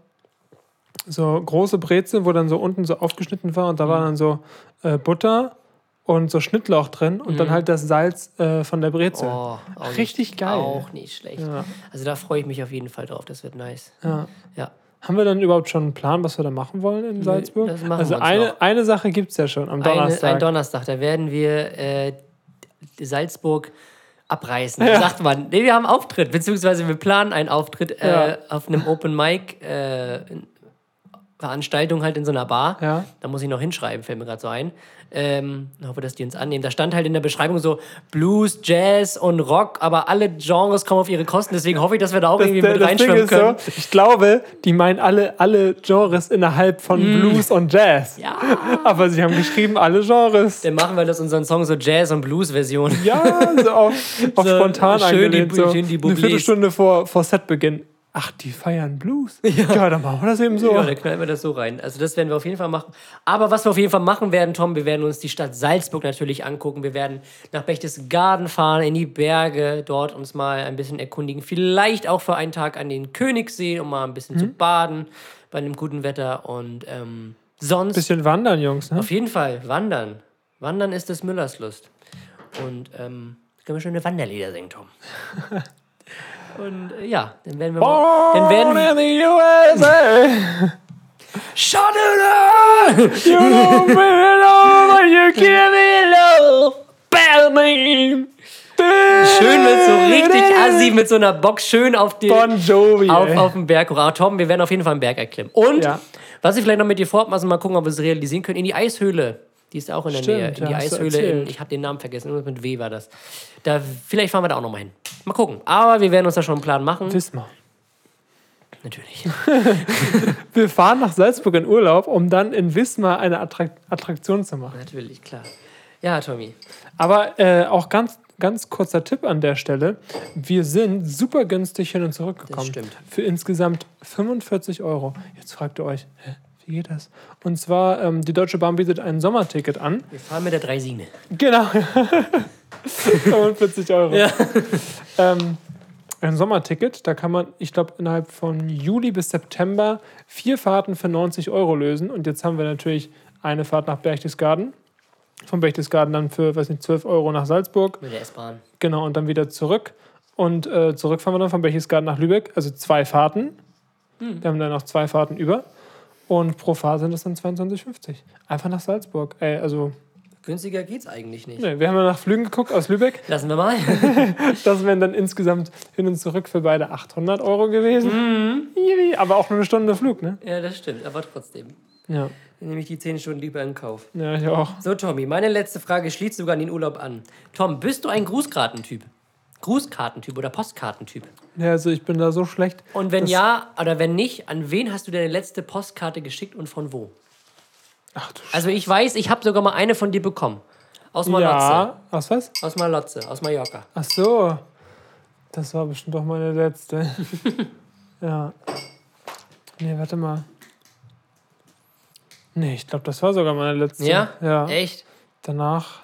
Speaker 1: So große Brezel, wo dann so unten so aufgeschnitten war und da
Speaker 2: Mhm.
Speaker 1: war dann so äh, Butter und so Schnittlauch drin und dann halt das Salz äh, von der Brezel.
Speaker 2: Mhm. Oh,
Speaker 1: Richtig
Speaker 2: nicht,
Speaker 1: geil.
Speaker 2: Auch nicht schlecht.
Speaker 1: Ja.
Speaker 2: Also da freue ich mich auf jeden Fall drauf. Das wird nice.
Speaker 1: Ja.
Speaker 2: Ja.
Speaker 1: Haben wir dann überhaupt schon einen Plan, was wir da machen wollen in Salzburg?
Speaker 2: machen
Speaker 1: also eine,
Speaker 2: noch.
Speaker 1: eine Sache gibt es ja schon am Donnerstag.
Speaker 2: Eine, ein Donnerstag, da werden wir äh, Salzburg abreißen.
Speaker 1: Ja.
Speaker 2: Sagt man. Nee, wir haben Auftritt, beziehungsweise wir planen einen Auftritt äh,
Speaker 1: Ja.
Speaker 2: auf einem Open Mic äh, Veranstaltung halt in so einer Bar.
Speaker 1: Ja.
Speaker 2: Da muss ich noch hinschreiben, fällt mir gerade so ein. Ähm, ich hoffe, dass die uns annehmen. Da stand halt in der Beschreibung so Blues, Jazz und Rock, aber alle Genres kommen auf ihre Kosten. Deswegen hoffe ich, dass wir da auch
Speaker 1: das,
Speaker 2: irgendwie mit reinschwimmen können.
Speaker 1: so, ich glaube, die meinen alle, alle Genres innerhalb von Blues und Jazz.
Speaker 2: Mm. Ja.
Speaker 1: Aber sie haben geschrieben, alle Genres.
Speaker 2: Dann machen wir das unseren Song so Jazz- und Blues-Version.
Speaker 1: Ja, so auf, auf [LAUGHS]
Speaker 2: So
Speaker 1: spontan
Speaker 2: schön die-
Speaker 1: angelehnt. so
Speaker 2: schön die
Speaker 1: eine
Speaker 2: Boublés.
Speaker 1: Viertelstunde vor, vor Setbeginn. Ach, die feiern Blues. [LAUGHS] Ja. dann machen wir das eben so.
Speaker 2: Ja, da knallen wir das so rein. Also das werden wir auf jeden Fall machen. Aber was wir auf jeden Fall machen werden, Tom, wir werden uns die Stadt Salzburg natürlich angucken. Wir werden nach Berchtesgaden fahren, in die Berge, dort uns mal ein bisschen erkundigen. Vielleicht auch für einen Tag an den Königssee, um mal ein bisschen
Speaker 1: Mhm.
Speaker 2: zu baden bei einem guten Wetter. Und ähm, sonst
Speaker 1: Bisschen wandern, Jungs. Ne?
Speaker 2: auf jeden Fall wandern. Wandern ist des Müllers Lust. Und ähm, können wir schöne Wanderlieder singen, Tom. [LAUGHS] Und äh, ja, dann werden wir mal, dann werden
Speaker 1: in the USA.
Speaker 2: Shut
Speaker 1: You don't really know what you give me love. Berlin.
Speaker 2: Schön mit so richtig assi, mit so einer Box schön auf, die,
Speaker 1: Bon Jovi.
Speaker 2: auf, auf dem Berg. Ah, Tom, wir werden auf jeden Fall einen Berg erklimmen. Und,
Speaker 1: Ja.
Speaker 2: was ich vielleicht noch mit dir vorhaben, also mal gucken, ob wir es realisieren können, in die Eishöhle. Die ist auch in der
Speaker 1: Stimmt,
Speaker 2: Nähe. In die Eishöhle, in, ich habe den Namen vergessen, mit W war das. Da, vielleicht fahren wir da auch nochmal hin. Mal gucken. Aber wir werden uns da schon einen Plan machen.
Speaker 1: Wismar.
Speaker 2: Natürlich. [LAUGHS]
Speaker 1: Wir fahren nach Salzburg in Urlaub, um dann in Wismar eine Attrakt Attraktion zu machen.
Speaker 2: Natürlich, klar. Ja, Tommy.
Speaker 1: Aber äh, auch ganz, ganz kurzer Tipp an der Stelle. Wir sind super günstig hin und zurück gekommen.
Speaker 2: stimmt.
Speaker 1: Für insgesamt 45 Euro. Jetzt fragt ihr euch, hä, wie geht das? Und zwar, ähm, die Deutsche Bahn bietet ein Sommerticket an.
Speaker 2: Wir fahren mit der Dreisine.
Speaker 1: Genau. [LAUGHS] 45 Euro.
Speaker 2: Ja.
Speaker 1: Ähm, ein Sommerticket. Da kann man, ich glaube, innerhalb von Juli bis September vier Fahrten für 90 Euro lösen. Und jetzt haben wir natürlich eine Fahrt nach Berchtesgaden. Von Berchtesgaden dann für, weiß nicht, 12 Euro nach Salzburg.
Speaker 2: Mit der S-Bahn.
Speaker 1: Genau, und dann wieder zurück. Und äh, zurück fahren wir dann von Berchtesgaden nach Lübeck. Also zwei Fahrten.
Speaker 2: Hm.
Speaker 1: Wir haben dann noch zwei Fahrten über. Und pro Fahrt sind es dann 22,50. Einfach nach Salzburg. Ey, also,
Speaker 2: Günstiger geht's eigentlich nicht.
Speaker 1: nee, wir haben ja nach Flügen geguckt aus Lübeck. [LAUGHS]
Speaker 2: Lassen wir mal. [LAUGHS]
Speaker 1: Das wären dann insgesamt hin und zurück für beide 800 Euro gewesen. Jiwi, Aber auch nur eine Stunde Flug, ne?
Speaker 2: ja, das stimmt, aber trotzdem.
Speaker 1: Ja.
Speaker 2: Dann nehme ich die 10 Stunden lieber in Kauf.
Speaker 1: Ja, ich auch.
Speaker 2: So, Tommy, meine letzte Frage schließt sogar an den Urlaub an. Tom, bist du ein Grußkartentyp? Grußkartentyp oder Postkartentyp?
Speaker 1: Ja, also ich bin da so schlecht.
Speaker 2: Und wenn ja oder wenn nicht, an wen hast du deine letzte Postkarte geschickt und von wo?
Speaker 1: Ach du
Speaker 2: Also ich weiß, ich habe sogar mal eine von dir bekommen. Aus Malotze.
Speaker 1: Ja, aus was?
Speaker 2: Aus Malotze, aus Mallorca.
Speaker 1: Ach so. Das war bestimmt doch meine letzte. [LAUGHS] ja. Nee, warte mal. Nee, ich glaube, das war sogar meine letzte.
Speaker 2: Ja?
Speaker 1: Ja.
Speaker 2: Echt?
Speaker 1: Danach.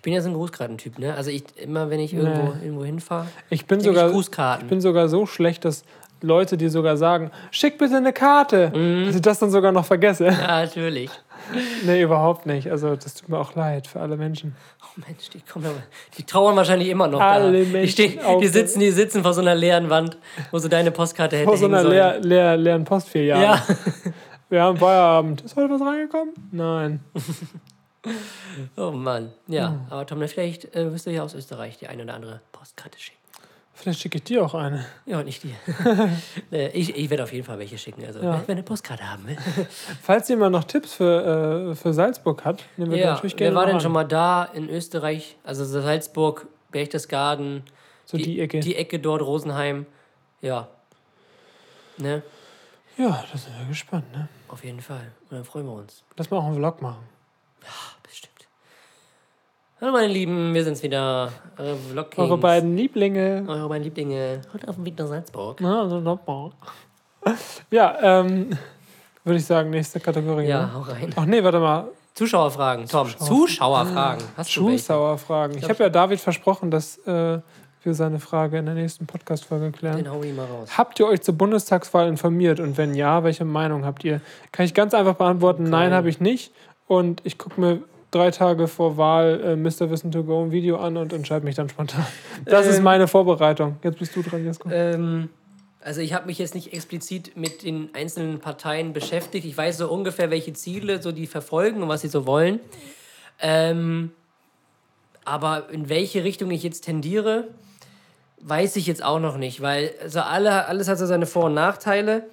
Speaker 2: Ich bin ja so ein Grußkartentyp, ne? Also ich immer, wenn ich irgendwo, irgendwo hinfahre,
Speaker 1: Ich bin
Speaker 2: krieg ich
Speaker 1: sogar.
Speaker 2: Grußkarten.
Speaker 1: Ich bin sogar so schlecht, dass Leute, die sogar sagen, schick bitte eine Karte,
Speaker 2: Mhm.
Speaker 1: dass ich das dann sogar noch vergesse.
Speaker 2: ja, natürlich. [LAUGHS]
Speaker 1: nee, überhaupt nicht. Also, das tut mir auch leid für alle Menschen.
Speaker 2: Oh Mensch, die kommen die trauern wahrscheinlich immer noch
Speaker 1: Alle
Speaker 2: da. Die,
Speaker 1: Menschen
Speaker 2: stehen,
Speaker 1: auf
Speaker 2: die sitzen, die sitzen vor so einer leeren Wand, wo so deine Postkarte hätte
Speaker 1: Vor so einer leer, leer, leeren Postfiliale.
Speaker 2: Ja. [LAUGHS]
Speaker 1: Wir haben Feierabend. Ist heute was reingekommen? Nein. [LAUGHS]
Speaker 2: Oh Mann. Ja,
Speaker 1: Hm.
Speaker 2: aber Tom, vielleicht äh, wirst du ja aus Österreich die eine oder andere Postkarte schicken.
Speaker 1: Vielleicht schicke ich dir auch eine.
Speaker 2: Ja, nicht dir. [LAUGHS] [LAUGHS] äh, ich ich werde auf jeden Fall welche schicken. Also,
Speaker 1: Ja.
Speaker 2: wer eine Postkarte haben will. [LAUGHS]
Speaker 1: Falls jemand noch Tipps für, äh, für Salzburg hat, nehmen wir
Speaker 2: ja,
Speaker 1: natürlich gerne
Speaker 2: wer war denn
Speaker 1: an.
Speaker 2: schon mal da in Österreich? Also Salzburg, Berchtesgaden,
Speaker 1: So die, Ecke.
Speaker 2: die Ecke dort, Rosenheim. Ja. Ne?
Speaker 1: ja, da sind wir gespannt. Ne?
Speaker 2: Auf jeden Fall. Und dann freuen wir uns.
Speaker 1: Lass mal auch einen Vlog machen.
Speaker 2: Bestimmt. Hallo meine Lieben, wir sind's wieder. Eure Vlog
Speaker 1: Eure beiden Lieblinge.
Speaker 2: Eure beiden Lieblinge. Heute auf dem Weg nach Salzburg.
Speaker 1: Also nochmal. Ja, ähm, würde ich sagen, nächste Kategorie.
Speaker 2: Ja,
Speaker 1: Ne?
Speaker 2: hau rein.
Speaker 1: Ach nee, warte mal.
Speaker 2: Zuschauerfragen, Tom. Zuschauerfragen. Hast du welche?
Speaker 1: Schulsauerfragen. Ich habe ja David versprochen, dass äh, wir seine Frage in der nächsten Podcast-Folge klären.
Speaker 2: Den hau ich mal raus.
Speaker 1: Habt ihr euch zur Bundestagswahl informiert? Und wenn ja, welche Meinung habt ihr? Kann ich ganz einfach beantworten, nein, habe ich nicht. Und ich gucke mir drei Tage vor Wahl äh, Mr. Wissen to Go ein Video an und entscheide mich dann spontan. [LAUGHS] Das ist
Speaker 2: Ähm.
Speaker 1: meine Vorbereitung. Jetzt bist du dran, Jesko.
Speaker 2: Ähm, also ich habe mich jetzt nicht explizit mit den einzelnen Parteien beschäftigt. Ich weiß so ungefähr, welche Ziele so die verfolgen und was sie so wollen. Ähm, aber in welche Richtung ich jetzt tendiere, weiß ich jetzt auch noch nicht, weil also alle, alles hat so seine Vor- und Nachteile.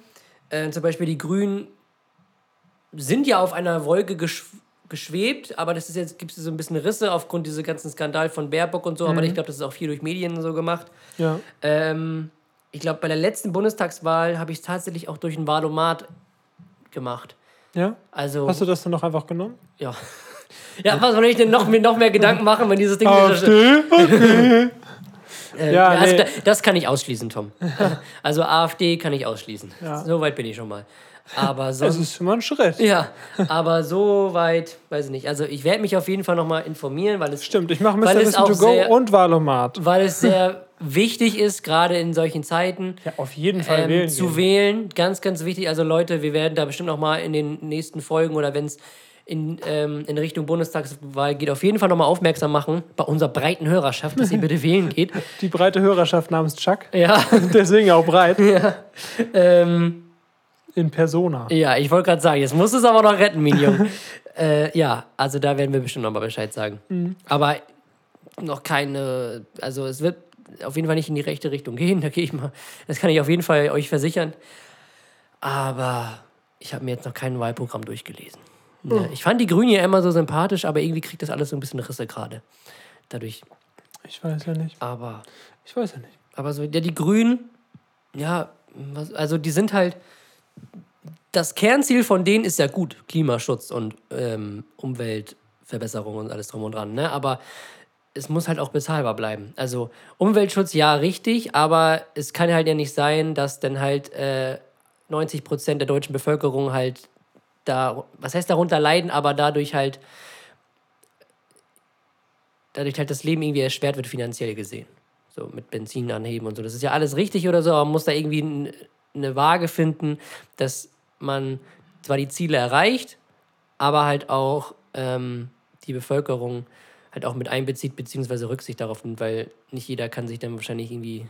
Speaker 2: Äh, zum Beispiel die Grünen sind ja auf einer Wolke geschw geschwebt, aber das ist jetzt gibt es so ein bisschen Risse aufgrund dieser ganzen Skandal von Baerbock und so, aber ich glaube, das ist auch viel durch Medien so gemacht.
Speaker 1: Ja.
Speaker 2: Ähm, ich glaube, bei der letzten Bundestagswahl habe ich es tatsächlich auch durch ein Wahlomat gemacht.
Speaker 1: ja?
Speaker 2: Also,
Speaker 1: Hast du das dann noch einfach genommen?
Speaker 2: ja. [LAUGHS] Ja, was soll ich denn noch, mir noch mehr Gedanken machen, wenn dieses Ding.
Speaker 1: AfD? [LAUGHS]
Speaker 2: Äh,
Speaker 1: Ja,
Speaker 2: also,
Speaker 1: nee.
Speaker 2: da, das kann ich ausschließen, Tom. [LAUGHS] Also AfD kann ich ausschließen.
Speaker 1: Ja.
Speaker 2: So weit bin ich schon mal. Aber
Speaker 1: Das
Speaker 2: sonst.
Speaker 1: ist schon mal ein Schritt.
Speaker 2: Ja, aber so weit, weiß ich nicht. Also ich werde mich auf jeden Fall nochmal informieren, weil es,
Speaker 1: Stimmt, ich mache Mr. Wissen to Go
Speaker 2: sehr-
Speaker 1: und Valomat.
Speaker 2: weil es sehr wichtig ist, gerade in solchen Zeiten.
Speaker 1: Ja, auf jeden Fall
Speaker 2: ähm,
Speaker 1: wählen.
Speaker 2: zu
Speaker 1: gehen.
Speaker 2: wählen. Ganz, ganz wichtig. Also Leute, wir werden da bestimmt noch mal in den nächsten Folgen oder wenn es in, ähm, in Richtung Bundestagswahl geht, auf jeden Fall noch mal aufmerksam machen bei unserer breiten Hörerschaft, dass ihr bitte [LAUGHS] wählen geht.
Speaker 1: Die breite Hörerschaft namens Chuck.
Speaker 2: Ja, [LAUGHS]
Speaker 1: Deswegen auch breit.
Speaker 2: ähm,
Speaker 1: In Persona.
Speaker 2: ja ich wollte gerade sagen, jetzt musst du es aber noch retten, Minion. [LAUGHS] äh, ja, also da werden wir bestimmt noch mal Bescheid sagen.
Speaker 1: Mhm.
Speaker 2: Aber noch keine, also es wird auf jeden Fall nicht in die rechte Richtung gehen, [LAUGHS] da gehe ich mal, das kann ich auf jeden Fall euch versichern. Aber ich habe mir jetzt noch kein Wahlprogramm durchgelesen. Ne, Ich fand die Grünen ja immer so sympathisch, aber irgendwie kriegt das alles so ein bisschen Risse gerade. Dadurch,
Speaker 1: Ich weiß ja nicht.
Speaker 2: aber,
Speaker 1: Ich weiß ja nicht.
Speaker 2: aber so, ja, die Grünen, ja, was, also die sind halt, das Kernziel von denen ist ja gut, Klimaschutz und ähm, Umweltverbesserung und alles drum und dran, ne? Aber es muss halt auch bezahlbar bleiben. Also Umweltschutz, ja, richtig, aber es kann halt ja nicht sein, dass dann halt äh, 90 Prozent der deutschen Bevölkerung halt da, was heißt darunter leiden, aber dadurch halt, dadurch halt das Leben irgendwie erschwert wird finanziell gesehen. So mit Benzin anheben und so. Das ist ja alles richtig oder so, aber man muss da irgendwie eine Waage finden, dass man zwar die Ziele erreicht, aber halt auch ähm, die Bevölkerung halt auch mit einbezieht, beziehungsweise Rücksicht darauf nimmt, weil nicht jeder kann sich dann wahrscheinlich irgendwie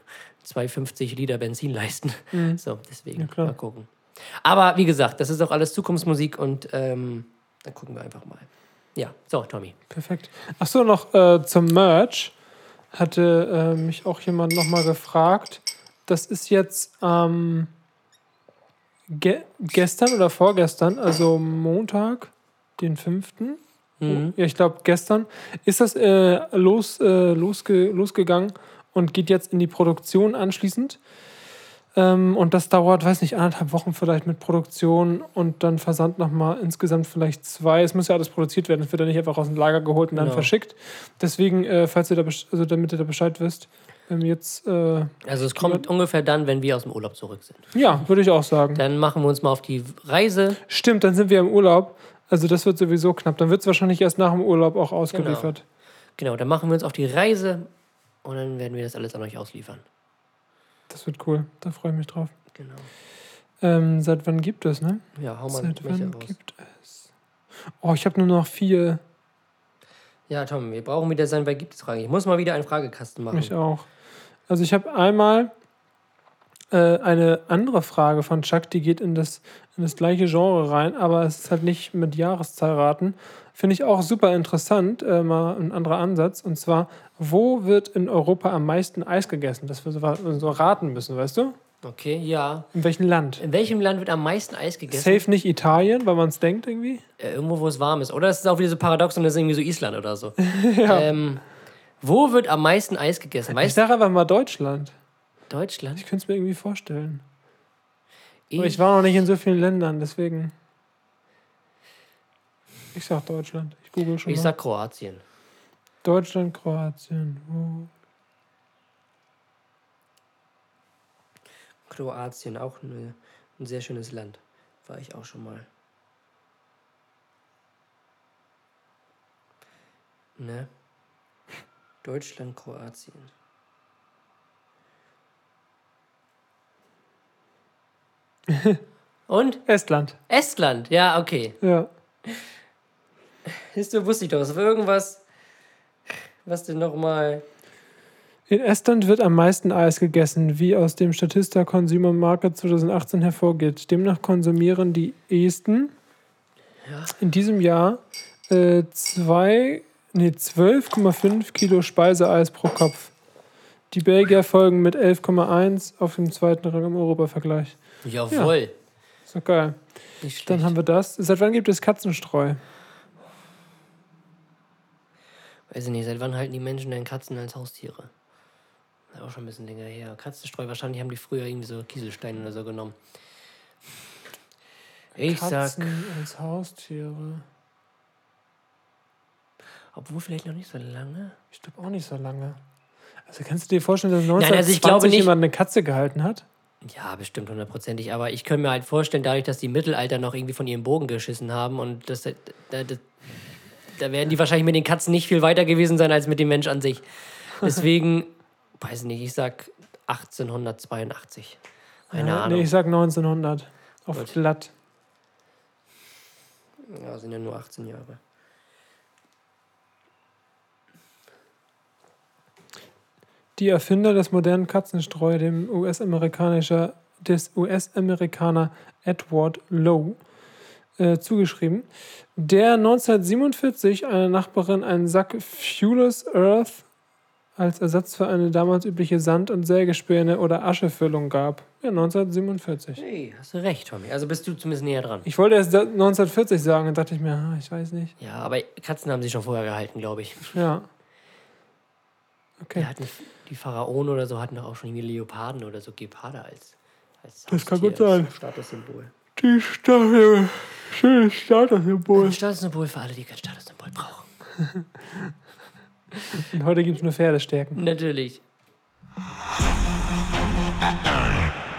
Speaker 2: 2,50 Liter Benzin leisten. So, deswegen
Speaker 1: Ja,
Speaker 2: mal gucken. Aber wie gesagt, das ist auch alles Zukunftsmusik und ähm, dann gucken wir einfach mal. Ja, so, Tommy.
Speaker 1: Perfekt. Ach so, noch äh, zum Merch hatte äh, mich auch jemand nochmal gefragt. Das ist jetzt ähm, ge gestern oder vorgestern, also Montag, den 5.
Speaker 2: Mhm.
Speaker 1: Ja, ich glaube gestern, ist das äh, los, äh, losge losgegangen und geht jetzt in die Produktion anschließend. Ähm, und das dauert, weiß nicht, anderthalb Wochen vielleicht mit Produktion und dann Versand nochmal insgesamt vielleicht zwei. Es muss ja alles produziert werden, es wird ja nicht einfach aus dem Lager geholt und dann
Speaker 2: Genau.
Speaker 1: verschickt. Deswegen, äh, falls ihr da, also damit ihr da Bescheid wisst, ähm, jetzt, äh,
Speaker 2: Also es kommt ungefähr dann, wenn wir aus dem Urlaub zurück sind.
Speaker 1: ja, würde ich auch sagen.
Speaker 2: Dann machen wir uns mal auf die Reise.
Speaker 1: Stimmt, dann sind wir im Urlaub. Also das wird sowieso knapp. Dann wird es wahrscheinlich erst nach dem Urlaub auch ausgeliefert.
Speaker 2: Genau, dann machen wir uns auf die Reise und dann werden wir das alles an euch ausliefern.
Speaker 1: Das wird cool. Da freue ich mich drauf.
Speaker 2: Genau.
Speaker 1: Ähm, seit wann gibt es, ne?
Speaker 2: Ja, hau mal
Speaker 1: Seit wann
Speaker 2: raus.
Speaker 1: gibt es? Oh, ich habe nur noch vier.
Speaker 2: Ja, Tom, wir brauchen wieder sein Wer gibt es Fragen. Ich muss mal wieder einen Fragekasten machen.
Speaker 1: Mich auch. Also ich habe einmal äh, eine andere Frage von Chuck, die geht in das, in das gleiche Genre rein, aber es ist halt nicht mit Jahreszahlraten. Finde ich auch super interessant, äh, mal ein anderer Ansatz. Und zwar, wo wird in Europa am meisten Eis gegessen? Dass wir so, so raten müssen, weißt du?
Speaker 2: Okay, ja.
Speaker 1: In welchem Land?
Speaker 2: In welchem Land wird am meisten Eis gegessen?
Speaker 1: Safe nicht Italien, weil man es denkt irgendwie.
Speaker 2: Äh, irgendwo, wo es warm ist. Oder es ist auch wieder so paradox und das ist irgendwie so Island oder so. [LAUGHS] ähm, wo wird am meisten Eis gegessen?
Speaker 1: Ich
Speaker 2: Weißt
Speaker 1: sage einfach mal Deutschland.
Speaker 2: Deutschland?
Speaker 1: Ich könnte es mir irgendwie vorstellen.
Speaker 2: Ich,
Speaker 1: ich war noch nicht in so vielen Ländern, deswegen. Ich sag Deutschland. Ich google schon
Speaker 2: ich
Speaker 1: mal.
Speaker 2: sag Kroatien.
Speaker 1: Deutschland, Kroatien. Wo?
Speaker 2: Kroatien, auch eine, ein sehr schönes Land. War ich auch schon mal. Ne? Deutschland, Kroatien. [LAUGHS] Und?
Speaker 1: Estland.
Speaker 2: Estland, ja, okay.
Speaker 1: Ja.
Speaker 2: Ist du wusste ich doch. Es war irgendwas, was denn nochmal.
Speaker 1: In Estland wird am meisten Eis gegessen, wie aus dem Statista Consumer Market 2018 hervorgeht. Demnach konsumieren die Esten
Speaker 2: Ja.
Speaker 1: in diesem Jahr äh, zwei, nee, 12,5 Kilo Speiseeis pro Kopf. Die Belgier folgen mit 11,1 auf dem zweiten Rang im Europavergleich.
Speaker 2: Jawohl.
Speaker 1: Ist doch geil. Dann haben wir das. Seit wann gibt es Katzenstreu?
Speaker 2: Weiß ich nicht, seit wann halten die Menschen denn Katzen als Haustiere? Das ist auch schon ein bisschen länger her. Katzenstreu, wahrscheinlich haben die früher irgendwie so Kieselsteine oder so genommen. Ich sag,
Speaker 1: Katzen als Haustiere.
Speaker 2: Obwohl vielleicht noch nicht so lange.
Speaker 1: Ich glaube auch nicht so lange. Also kannst du dir vorstellen, dass
Speaker 2: Nein,
Speaker 1: 1920
Speaker 2: also ich glaube nicht-
Speaker 1: jemand eine Katze gehalten hat?
Speaker 2: Ja, bestimmt hundertprozentig. Aber ich könnte mir halt vorstellen, dadurch, dass die Mittelalter noch irgendwie von ihrem Bogen geschissen haben und das, da, da, da werden die wahrscheinlich mit den Katzen nicht viel weiter gewesen sein als mit dem Mensch an sich. [LAUGHS] Deswegen, weiß nicht, ich sag 1882. Keine
Speaker 1: Ja,
Speaker 2: Ahnung.
Speaker 1: Nee, ich sag 1900. Auf
Speaker 2: Gut.
Speaker 1: glatt.
Speaker 2: Ja, sind ja nur 18 Jahre.
Speaker 1: Die Erfinder des modernen Katzenstreu, dem US-Amerikanischer, des US-Amerikaner Edward Lowe, äh, zugeschrieben, der 1947 einer Nachbarin einen Sack Fuelless Earth als Ersatz für eine damals übliche Sand- und Sägespäne oder Aschefüllung gab. Ja, 1947.
Speaker 2: Hey, hast du recht, Tommy. Also bist du zumindest näher dran.
Speaker 1: Ich wollte erst da- 1940 sagen, dann dachte ich mir, ah, ich weiß nicht.
Speaker 2: Ja, aber Katzen haben sich schon vorher gehalten, glaube ich.
Speaker 1: Ja. Okay.
Speaker 2: Die Pharaonen oder so hatten doch auch schon irgendwie Leoparden oder so Geparde als, als
Speaker 1: Das kann gut sein.
Speaker 2: Statussymbol.
Speaker 1: Die Status, schönes Statussymbol.
Speaker 2: Ein Statussymbol für alle, die kein Statussymbol brauchen.
Speaker 1: Und heute gibt es nur Pferdestärken.
Speaker 2: Natürlich.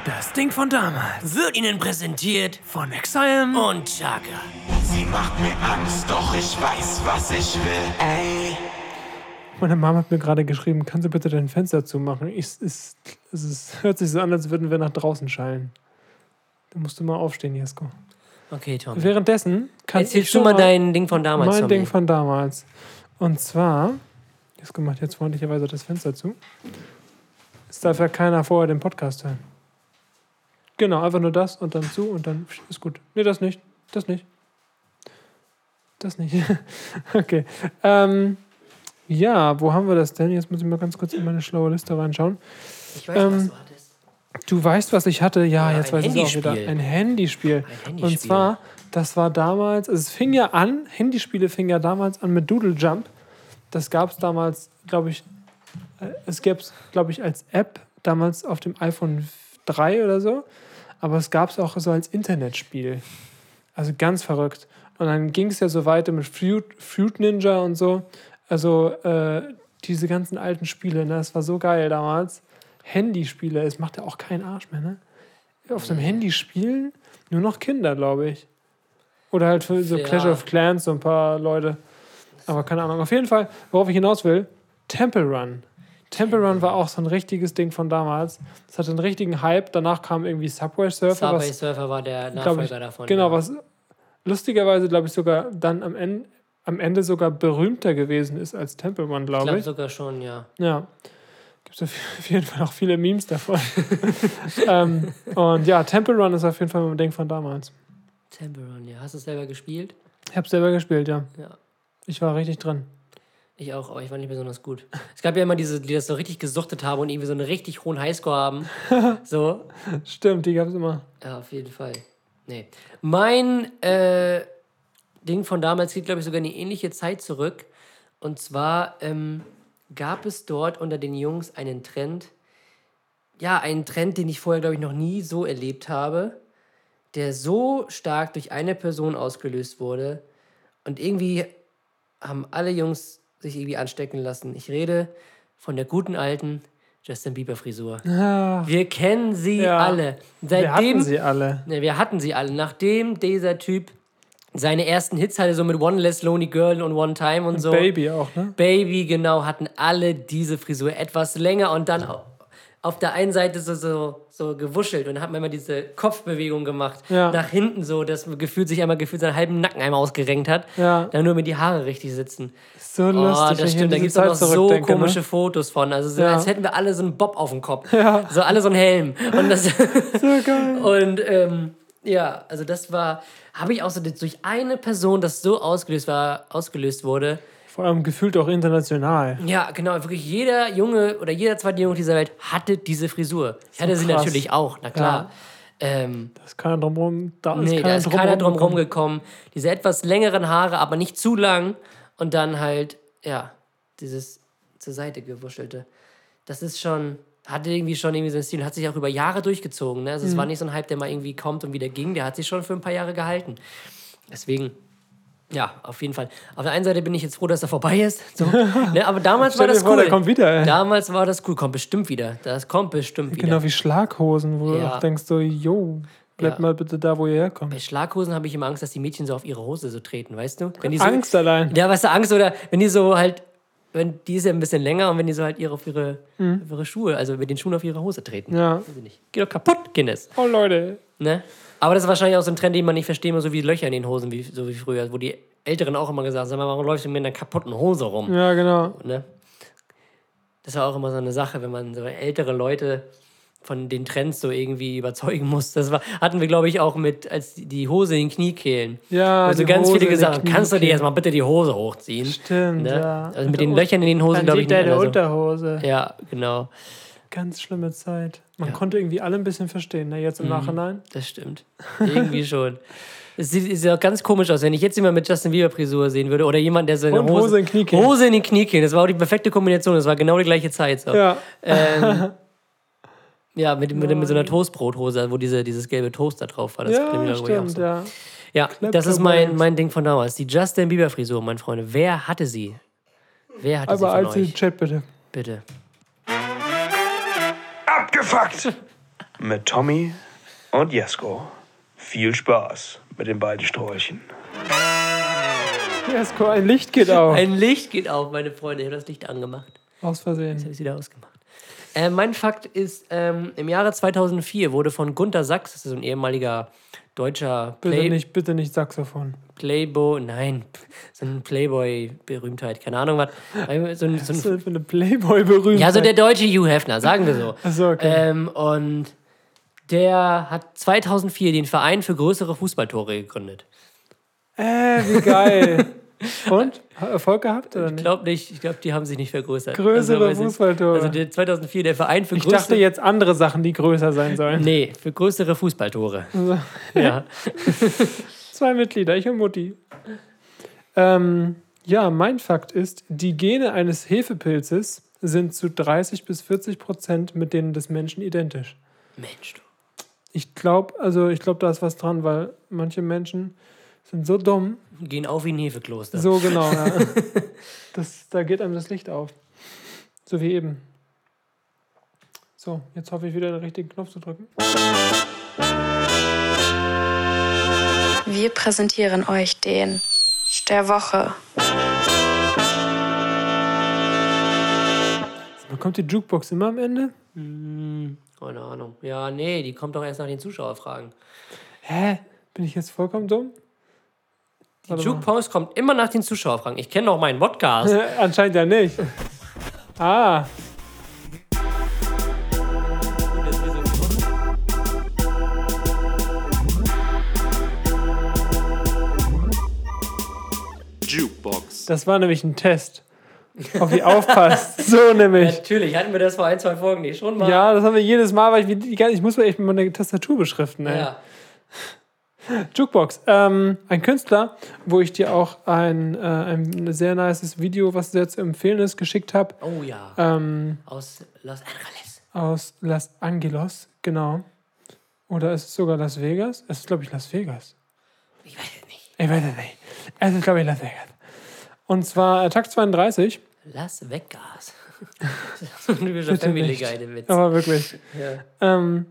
Speaker 1: Das Ding von damals.
Speaker 2: Wird Ihnen präsentiert
Speaker 1: Von Exile.
Speaker 2: und Chaka.
Speaker 4: Sie macht mir Angst, doch ich weiß, was ich will. Ey,
Speaker 1: Meine Mama hat mir gerade geschrieben, kannst du bitte dein Fenster zumachen? Ich, es, es, es hört sich so an, als würden wir nach draußen schallen. Da musst du mal aufstehen, Jesko.
Speaker 2: Okay, Tom.
Speaker 1: Währenddessen kannst
Speaker 2: Erzählst du mal dein Ding von damals,
Speaker 1: Mein
Speaker 2: Tommy.
Speaker 1: Ding von damals. Und zwar, Jesko macht jetzt freundlicherweise das Fenster zu. Es darf ja keiner vorher den Podcast hören. Genau, einfach nur das und dann zu und dann ist gut. Nee, das nicht. Das nicht. Das nicht. [LAUGHS] okay. Ähm, ja, wo haben wir das denn? Jetzt muss ich mal ganz kurz in meine schlaue Liste reinschauen.
Speaker 2: Ich weiß, was
Speaker 1: Ähm,
Speaker 2: du hattest.
Speaker 1: Du weißt, was ich hatte? Ja,
Speaker 2: Ja,
Speaker 1: jetzt weiß ich es auch wieder. Ein Handyspiel.
Speaker 2: Ein Handyspiel.
Speaker 1: Und zwar, das war damals, also es fing ja an, Handyspiele fing ja damals an mit Doodle Jump. Das gab es damals, glaube ich, äh, es gäbe es, glaube ich, als App damals auf dem iPhone 3 oder so. Aber es gab es auch so als Internetspiel. Also ganz verrückt. Und dann ging es ja so weiter mit Fruit, Fruit Ninja und so. Also äh, diese ganzen alten Spiele, ne? das war so geil damals. Handyspiele, es macht ja auch keinen Arsch mehr, ne? Auf einem Handy spielen, nur noch Kinder, glaube ich. Oder halt für so
Speaker 2: Ja.
Speaker 1: Clash of Clans, so ein paar Leute. Aber keine Ahnung. Auf jeden Fall, worauf ich hinaus will, Temple Run. Temple Run war auch so ein richtiges Ding von damals. Das hatte einen richtigen Hype. Danach kam irgendwie Subway Surfer.
Speaker 2: Subway
Speaker 1: was,
Speaker 2: Surfer war der Nachfolger
Speaker 1: ich,
Speaker 2: davon.
Speaker 1: Genau,
Speaker 2: ja.
Speaker 1: was lustigerweise, glaube ich, sogar dann am Ende, am Ende sogar berühmter gewesen ist als Temple Run,
Speaker 2: Ich
Speaker 1: glaube
Speaker 2: glaube
Speaker 1: ich.
Speaker 2: sogar schon, ja.
Speaker 1: Ja. Gibt es auf [LAUGHS] jeden Fall auch viele Memes davon. [LAUGHS] ähm, und ja, Temple Run ist auf jeden Fall mein Ding von damals.
Speaker 2: Temple Run, ja. Hast du es selber gespielt?
Speaker 1: Ich habe selber gespielt, ja.
Speaker 2: Ja.
Speaker 1: Ich war richtig drin.
Speaker 2: Ich auch, aber ich war nicht besonders gut. Es gab ja immer diese, die das so richtig gesuchtet haben und irgendwie so einen richtig hohen Highscore haben. [LAUGHS] So,
Speaker 1: Stimmt, die gab es immer.
Speaker 2: ja, auf jeden Fall. Nee. Mein äh, Ding von damals geht, glaube ich, sogar in eine ähnliche Zeit zurück. Und zwar ähm, gab es dort unter den Jungs einen Trend, ja, einen Trend, den ich vorher, glaube ich, noch nie so erlebt habe, der so stark durch eine Person ausgelöst wurde. Und irgendwie haben alle Jungs sich irgendwie anstecken lassen. Ich rede von der guten alten Justin Bieber Frisur.
Speaker 1: Ah,
Speaker 2: Wir kennen sie
Speaker 1: Ja.
Speaker 2: alle.
Speaker 1: wir hatten
Speaker 2: Seitdem,
Speaker 1: sie alle.
Speaker 2: Ne, wir hatten sie alle. Nachdem dieser Typ seine ersten Hits hatte, so mit One Less Lonely Girl und One Time und so.
Speaker 1: Baby auch, ne?
Speaker 2: Baby, genau, hatten alle diese Frisur etwas länger und dann au- auf der einen Seite so, so, so gewuschelt und hat man immer diese Kopfbewegung gemacht.
Speaker 1: Ja.
Speaker 2: Nach hinten so, dass man gefühlt sich einmal gefühlt seinen halben Nacken einmal ausgerenkt hat.
Speaker 1: Ja.
Speaker 2: Dann nur mit die Haare richtig sitzen.
Speaker 1: So
Speaker 2: Oh,
Speaker 1: lustig. wenn
Speaker 2: das stimmt. Da gibt es auch noch so
Speaker 1: zurückdenke,
Speaker 2: komische
Speaker 1: Ne?
Speaker 2: Fotos von. Also so,
Speaker 1: Ja.
Speaker 2: als hätten wir alle so einen Bob auf dem Kopf. So alle so einen Helm. Und das, [LAUGHS]
Speaker 1: So geil.
Speaker 2: und ähm, ja, also das war, habe ich auch so durch eine Person, das so ausgelöst war, ausgelöst wurde.
Speaker 1: Vor allem gefühlt auch international.
Speaker 2: Ja, genau, wirklich jeder Junge oder jeder zweite Junge dieser Welt hatte diese Frisur. Ich hatte sie
Speaker 1: krass.
Speaker 2: natürlich auch, na klar. Ähm,
Speaker 1: Da ist keiner drumherum. Da ist
Speaker 2: nee,
Speaker 1: keiner
Speaker 2: da ist keiner drum
Speaker 1: gekommen.
Speaker 2: rumgekommen. Diese etwas längeren Haare, aber nicht zu lang. Und dann halt, ja, dieses zur Seite gewuschelte. Das ist schon, hatte irgendwie schon irgendwie so einen Stil. Hat sich auch über Jahre durchgezogen. Ne? Also
Speaker 1: Mhm.
Speaker 2: es war nicht so ein Hype, der mal irgendwie kommt und wieder ging. Der hat sich schon für ein paar Jahre gehalten. Deswegen, ja, auf jeden Fall. Auf der einen Seite bin ich jetzt froh, dass er vorbei ist. So, [LAUGHS] ne? Aber damals war das
Speaker 1: vor,
Speaker 2: cool.
Speaker 1: der kommt wieder, ey.
Speaker 2: Damals war das cool. Kommt bestimmt wieder. Das kommt bestimmt wieder.
Speaker 1: Genau wie Schlaghosen, wo du
Speaker 2: Ja.
Speaker 1: auch denkst, so, yo, bleibt
Speaker 2: Ja.
Speaker 1: mal bitte da, wo ihr herkommt.
Speaker 2: Bei Schlaghosen habe ich immer Angst, dass die Mädchen so auf ihre Hose so treten, weißt du? Wenn die so,
Speaker 1: Angst allein.
Speaker 2: Ja, weißt du, Angst oder wenn die so halt, wenn die ist ja ein bisschen länger und wenn die so halt ihre, auf, ihre, auf ihre Schuhe, also mit den Schuhen auf ihre Hose treten.
Speaker 1: Ja.
Speaker 2: Geht doch kaputt, Guinness.
Speaker 1: Oh, Leute.
Speaker 2: Ne? Aber das ist wahrscheinlich auch so ein Trend, den man nicht verstehen muss, so wie Löcher in den Hosen, wie, so wie früher, wo die Älteren auch immer gesagt haben, warum läufst du mit einer kaputten Hose rum?
Speaker 1: Ja, genau.
Speaker 2: Ne? Das war auch immer so eine Sache, wenn man so ältere Leute von den Trends so irgendwie überzeugen [LAUGHS] muss. Das war, hatten wir, glaube ich, auch mit, als die- Hose in den Kniekehlen.
Speaker 1: Ja,
Speaker 2: Also ganz
Speaker 1: Hose
Speaker 2: viele
Speaker 1: den
Speaker 2: gesagt kannst du dir jetzt mal bitte die Hose hochziehen?
Speaker 1: Stimmt,
Speaker 2: Ne?
Speaker 1: ja.
Speaker 2: Also mit den Löchern in den Hosen, glaube ich, nicht.
Speaker 1: deine
Speaker 2: mehr so.
Speaker 1: Unterhose.
Speaker 2: Ja, genau.
Speaker 1: Ganz schlimme Zeit. Man konnte irgendwie alle ein bisschen verstehen, ne? jetzt im
Speaker 2: Mhm.
Speaker 1: Nachhinein.
Speaker 2: Das stimmt. Irgendwie schon. [LAUGHS] Es sieht, sieht auch ganz komisch aus, wenn ich jetzt jemand mit Justin Bieber Frisur sehen würde oder jemand, der so eine
Speaker 1: Und
Speaker 2: Hose,
Speaker 1: Hose in Kniekehlen.
Speaker 2: Hose in den Kniekehlen. Das war auch die perfekte Kombination. Das war genau die gleiche Zeit. So.
Speaker 1: Ja.
Speaker 2: Ähm, [LAUGHS] ja, mit, mit, mit so einer Toastbrothose, wo diese, dieses gelbe Toast da drauf war. Das
Speaker 1: Ja, stimmt,
Speaker 2: so.
Speaker 1: ja.
Speaker 2: Ja, das ist mein, mein Ding von damals. Die Justin Bieber Frisur, meine Freunde. Wer hatte sie? Wer hatte
Speaker 1: Aber
Speaker 2: sie von
Speaker 1: als
Speaker 2: euch?
Speaker 1: Chat bitte.
Speaker 2: Bitte.
Speaker 4: Abgefuckt! Mit Tommy und Jesko. Viel Spaß mit den beiden Sträuchen.
Speaker 1: Jesko, ein Licht geht auf.
Speaker 2: Ein Licht geht auf, meine Freunde. Ich habe das Licht angemacht.
Speaker 1: Aus
Speaker 2: Jetzt
Speaker 1: Versehen.
Speaker 2: habe ich es wieder ausgemacht. Äh, mein Fakt ist, ähm, im Jahre 2004 wurde von Gunther Sachs, das ist so ein ehemaliger deutscher
Speaker 1: Bitte
Speaker 2: Play
Speaker 1: nicht, bitte nicht Saxophon.
Speaker 2: Playboy, nein, [LAUGHS] so ein Playboy-Berühmtheit, keine Ahnung was. So ein, so
Speaker 1: Was ist
Speaker 2: ein,
Speaker 1: für eine Playboy-Berühmtheit?
Speaker 2: ja, so der deutsche Hugh Hefner, sagen wir so. [LAUGHS]
Speaker 1: Achso, okay.
Speaker 2: Ähm, und der hat 2004 den Verein für größere Fußballtore gegründet.
Speaker 1: Äh, wie geil. [LAUGHS] Und? Erfolg gehabt oder
Speaker 2: Ich glaube nicht, ich glaube, die haben sich nicht vergrößert.
Speaker 1: Größere
Speaker 2: ich-
Speaker 1: Fußballtore.
Speaker 2: Also der 2004 der Verein für
Speaker 1: Ich
Speaker 2: größere
Speaker 1: dachte jetzt andere Sachen, die größer sein sollen.
Speaker 2: Nee, für größere Fußballtore. Ja. [LAUGHS]
Speaker 1: Zwei Mitglieder, ich und Mutti. Ähm, ja, mein Fakt ist, die Gene eines Hefepilzes sind zu 30 bis 40 Prozent mit denen des Menschen identisch.
Speaker 2: Mensch, du.
Speaker 1: Ich glaube, also ich glaube, da ist was dran, weil manche Menschen sind so dumm.
Speaker 2: Gehen auf wie ein Hefekloster.
Speaker 1: So genau, ja. [LAUGHS] Das, da geht einem das Licht auf. So wie eben. So, jetzt hoffe ich wieder den richtigen Knopf zu drücken.
Speaker 5: Wir präsentieren euch den der Woche.
Speaker 1: Kommt die Jukebox immer am Ende?
Speaker 2: Hm, keine Ahnung. Ja, nee, die kommt doch erst nach den Zuschauerfragen.
Speaker 1: Hä? Bin ich jetzt vollkommen dumm?
Speaker 2: Die. Jukebox kommt immer nach den Zuschauerfragen. Ich kenne doch meinen Podcast. [LAUGHS]
Speaker 1: Anscheinend ja nicht. Ah,
Speaker 3: Jukebox.
Speaker 1: das war nämlich ein Test. Ob ihr aufpasst. [LAUGHS] So nämlich.
Speaker 2: Natürlich, hatten wir das vor ein, zwei Folgen nicht schon mal.
Speaker 1: Ja, das haben wir jedes Mal, weil ich, die ich muss mir echt mal eine Tastatur beschriften. Ey.
Speaker 2: Ja.
Speaker 1: Jukebox. Ähm, ein Künstler, wo ich dir auch ein, äh, ein sehr nices Video, was sehr zu empfehlen ist, geschickt habe.
Speaker 2: Oh ja.
Speaker 1: Ähm,
Speaker 2: Aus Los Angeles.
Speaker 1: aus Los Angeles, genau. Oder ist es sogar Las Vegas? Es ist, glaube ich, Las Vegas.
Speaker 2: Ich weiß es nicht.
Speaker 1: Ich weiß es nicht. Es ist, glaube ich, Las Vegas. Und zwar äh, Tag 32.
Speaker 2: Las Vegas. [LAUGHS] so ein typischer Family. Guy, Witz.
Speaker 1: Aber wirklich.
Speaker 2: Ja.
Speaker 1: Ähm,